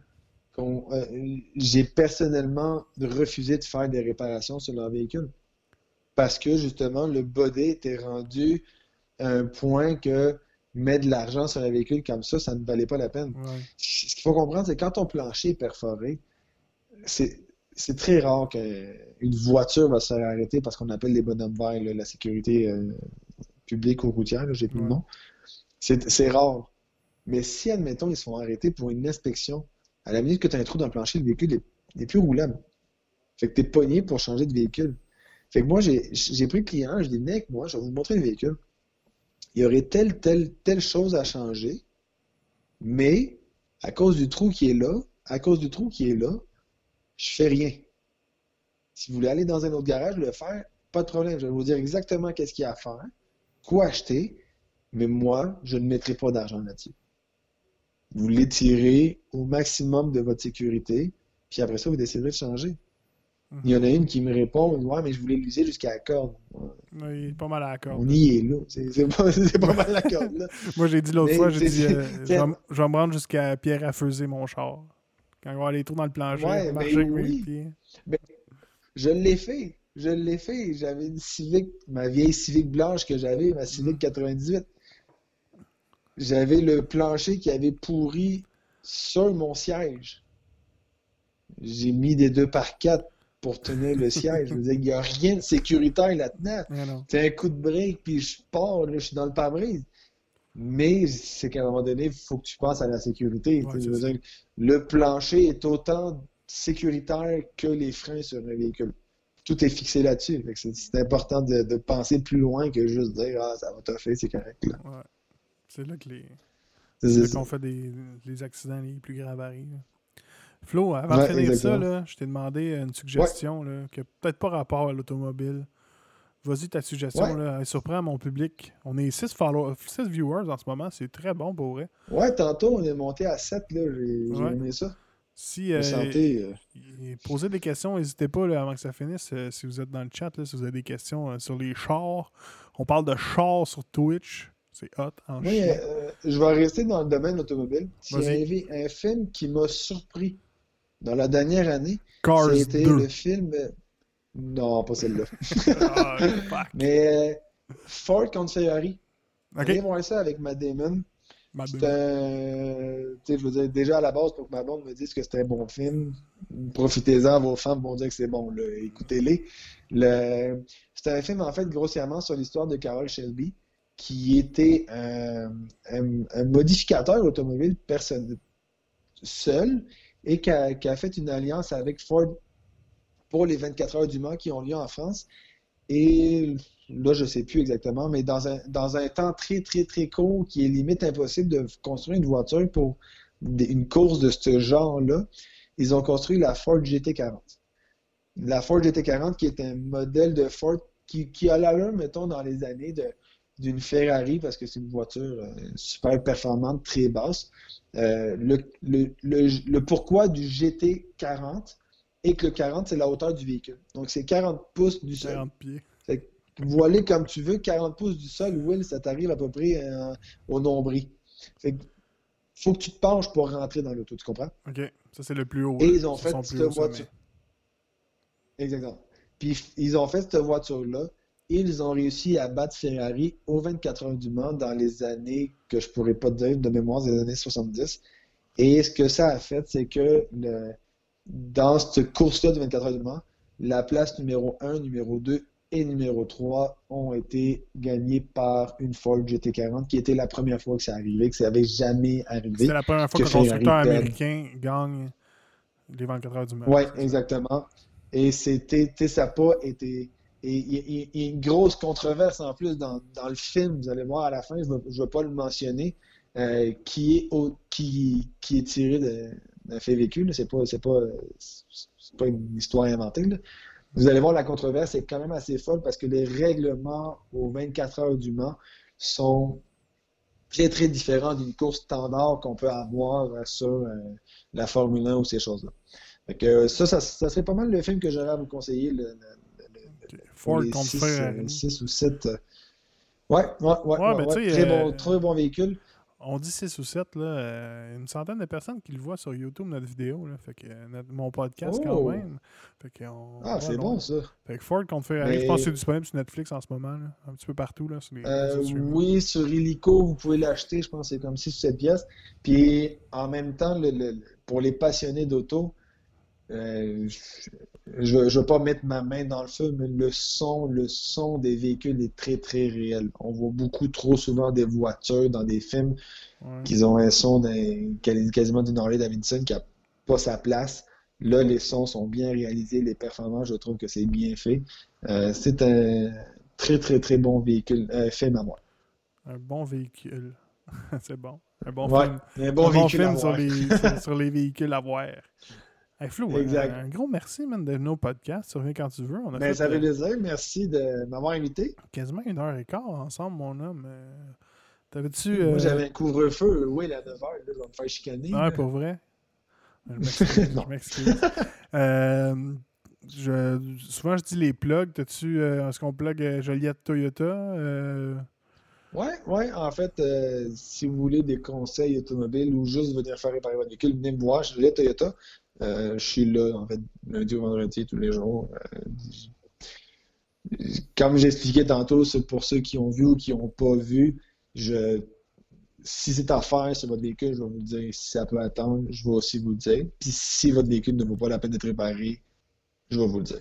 euh, j'ai personnellement refusé de faire des réparations sur leur véhicule. Parce que justement, le body était rendu un point que mettre de l'argent sur un véhicule comme ça, ça ne valait pas la peine. Ouais. Ce qu'il faut comprendre, c'est quand ton plancher est perforé, c'est c'est très rare qu'une voiture va se faire arrêter parce qu'on appelle les bonhommes verts, là, la sécurité euh, publique ou routière, j'ai plus le Ouais. nom. C'est rare. Mais si, admettons, ils se font arrêter pour une inspection, à la minute que tu as un trou dans le plancher, le véhicule est- n'est plus roulable. Fait que tu es pogné pour changer de véhicule. Fait que moi, j'ai j'ai pris le client, je dis, mec, moi, je vais vous montrer le véhicule. Il y aurait telle, telle, telle chose à changer, mais à cause du trou qui est là, à cause du trou qui est là, je fais rien. Si vous voulez aller dans un autre garage, le faire, pas de problème. Je vais vous dire exactement qu'est-ce qu'il y a à faire, quoi acheter, mais moi, je ne mettrai pas d'argent là-dessus. Vous l'étirez au maximum de votre sécurité, puis après ça, vous déciderez de changer. Il y en a une qui me répond, ouais, mais je voulais l'user jusqu'à la corde. Ouais, il est pas mal à la corde. On y est là. C'est <laughs> pas, mal la corde, là. <laughs> Moi, j'ai dit l'autre fois, j'ai dit, euh, <laughs> je, vais, m- je vais me rendre jusqu'à pierre à feuser mon char. Quand il va les trous dans le plancher, Ouais, marcher mes oui. pieds. Je l'ai fait. Je l'ai fait. J'avais une Civic, ma vieille Civic blanche que j'avais, ma Civic 98. J'avais le plancher qui avait pourri sur mon siège. J'ai mis des 2 par 4 pour tenir le siège. Je veux dire, il n'y a rien de sécuritaire là-dedans. C'est un coup de break, puis je pars, là, je suis dans le pare-brise. Mais c'est qu'à un moment donné, il faut que tu penses à la sécurité. Ouais, je veux dire, le plancher est autant sécuritaire que les freins sur un véhicule. Tout est fixé là-dessus. C'est important de, de penser plus loin que juste dire Ah, ça va toffer, c'est correct. Là. Ouais. C'est là que les. C'est- là qu'on fait des, les accidents les plus graves arrivent. Flo, avant Ouais, de finir ça, là, je t'ai demandé une suggestion là, qui n'a peut-être pas rapport à l'automobile. Vas-y, ta suggestion, Ouais. là, elle surprend mon public. On est 6 viewers en ce moment, c'est très bon pour vrai. Ouais, tantôt, on est monté à 7, là. J'ai aimé ça. Si, euh, santé. euh, Posez des questions, n'hésitez pas là, avant que ça finisse. euh, si vous êtes dans le chat, là, si vous avez des questions sur les chars. On parle de chars sur Twitch. C'est hot en je vais rester dans le domaine automobile. S'il y un film qui m'a surpris dans la dernière année, c'était 2. le film. euh, Non, pas celle-là. <laughs> Ah. Mais euh, Ford contre Ferrari. Ok. Allez voir ça avec Matt Damon. Je veux dire, déjà à la base, pour que ma blonde me dise que c'était un bon film, profitez-en, vos femmes vont dire que c'est bon, écoutez-les. Le... C'est un film, en fait, grossièrement sur l'histoire de Carroll Shelby, qui était un, un- un modificateur automobile personnel seul et qui a, fait une alliance avec Ford pour les 24 heures du Mans qui ont lieu en France. Et là, je sais plus exactement, mais dans un, dans un temps très, très, très court, qui est limite impossible de construire une voiture pour une course de ce genre-là, ils ont construit la Ford GT40. La Ford GT40 qui est un modèle de Ford qui, qui a l'allure, mettons, dans les années de, d'une Ferrari parce que c'est une voiture euh, super performante, très basse. Euh, le, le, le, le pourquoi du GT40 et que le 40, c'est la hauteur du véhicule. Donc, c'est 40 pouces du sol. 40 pieds. Fait que voiler comme tu veux, 40 pouces du sol, Will, ça t'arrive à peu près euh, au nombril. Fait que faut que tu te penches pour rentrer dans l'auto, tu comprends? Ok. Ça, c'est le plus haut. Et ils ont fait cette voiture. Exactement. Puis ils ont fait cette voiture-là. Ils ont réussi à battre Ferrari aux 24 heures du Mans dans les années que je pourrais pas te dire de mémoire, des années 70. Et ce que ça a fait, c'est que le- dans cette course-là de 24 heures du Mans, la place numéro 1, numéro 2 et numéro 3 ont été gagnées par une Ford GT40, qui était la première fois que ça arrivait, que ça n'avait jamais arrivé. C'était la première fois que qu'un constructeur américain gagne les 24 heures du Mans. Oui, exactement. Et c'était, ça n'a pas été. Il y, a- une grosse controverse en plus dans, dans le film, vous allez voir à la fin, je ne vais, pas le mentionner, euh, qui, est qui, qui est tiré d'un fait vécu. là. C'est pas, pas, pas une histoire inventée. là. Vous allez voir, la controverse est quand même assez folle parce que les règlements aux 24 heures du Mans sont très, très différents d'une course standard qu'on peut avoir euh, sur euh, la Formule 1 ou ces choses-là. Ça, ça, ça serait pas mal le film que j'aurais à vous conseiller. Ford les contre six, Ferrari. euh, six ou 7. Ouais, ouais, ouais. Ouais, ouais, mais ouais. tu sais, Très, euh, bon, très bon véhicule. On dit 6 ou 7, là. euh, une centaine de personnes qui le voient sur YouTube, notre vidéo. Là, fait que, euh, notre- mon podcast, quand Oh! même. Fait que, on- Ah, ouais, c'est bon ça. Fait que Ford contre Ferrari, Mais- je pense que c'est disponible sur Netflix en ce moment. Là, un petit peu partout. Là, sur les Euh, oui, sur Illico, vous pouvez l'acheter, je pense que c'est comme 6 ou 7 pièces. Puis en même temps, le- le- le- pour les passionnés d'auto, euh, je ne veux pas mettre ma main dans le feu, mais le son, le son des véhicules est très très réel. On voit beaucoup trop souvent des voitures dans des films Ouais. qui ont un son quasiment d'une Harley Davidson qui n'a pas sa place. Là, les sons sont bien réalisés, les performances, je trouve que c'est bien fait. Euh, c'est un très très très bon véhicule, euh, film à moi. Un bon véhicule. <laughs> c'est bon. Un bon Ouais, film. un bon un bon véhicule à film sur les, <laughs> sur les véhicules à voir. Hey Flo, un- Exact. Un, gros merci, man, de venir au podcast. Tu reviens quand tu veux. On a Ben, fait ça fait euh, plaisir. Merci de m'avoir invité. quasiment une heure et quart ensemble, mon homme. Euh, T'avais-tu. Moi, euh, j'avais un couvre-feu. Oui, à 9h. Là, je vais me faire chicaner. Ouais, là. pour vrai? Je <laughs> m'excuse. Euh, je- souvent, je dis les plugs. T'as-tu. Est-ce qu'on plug Joliette Toyota Ouais, ouais. En fait, si vous voulez des conseils automobiles ou juste venir faire réparer votre véhicule, venez me voir. Là, Toyota. Euh, je suis là, en fait, lundi au vendredi, tous les jours. Euh, comme j'expliquais tantôt, pour ceux qui ont vu ou qui n'ont pas vu. Si c'est à faire sur votre véhicule, je vais vous dire. Si ça peut attendre, je vais aussi vous le dire. Puis si votre véhicule ne vaut pas la peine d'être réparé, je vais vous le dire.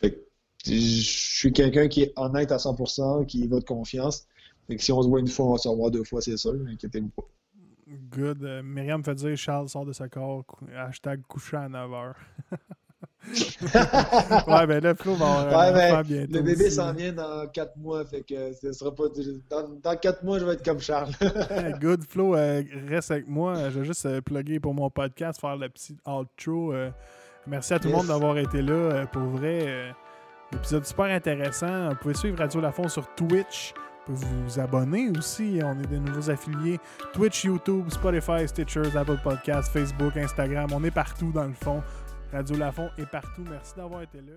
Fait que, je suis quelqu'un qui est honnête à 100%, qui va de confiance. Si on se voit une fois, on va se revoir deux fois, c'est sûr. Inquiétez-vous pas. Good. Euh, Myriam me fait dire Charles sort de sa corps. Hashtag couché à 9h. <laughs> ouais, ben là, Flo va avoir Ouais, ben, bientôt. le bébé s'en vient dans quatre mois, fait que ce sera pas. Dans, dans quatre mois, je vais être comme Charles. <laughs> Good Flo, euh, reste avec moi. Je vais juste euh, plugger pour mon podcast, faire le petit outro. euh. merci à tout le Yes. monde d'avoir été là. euh, pour vrai, euh, épisode super intéressant. Vous pouvez suivre Radio Lafont sur Twitch. Vous vous abonner aussi. On est des nouveaux affiliés. Twitch, YouTube, Spotify, Stitchers, Apple Podcasts, Facebook, Instagram. On est partout dans le fond. Radio Lafont est partout. Merci d'avoir été là.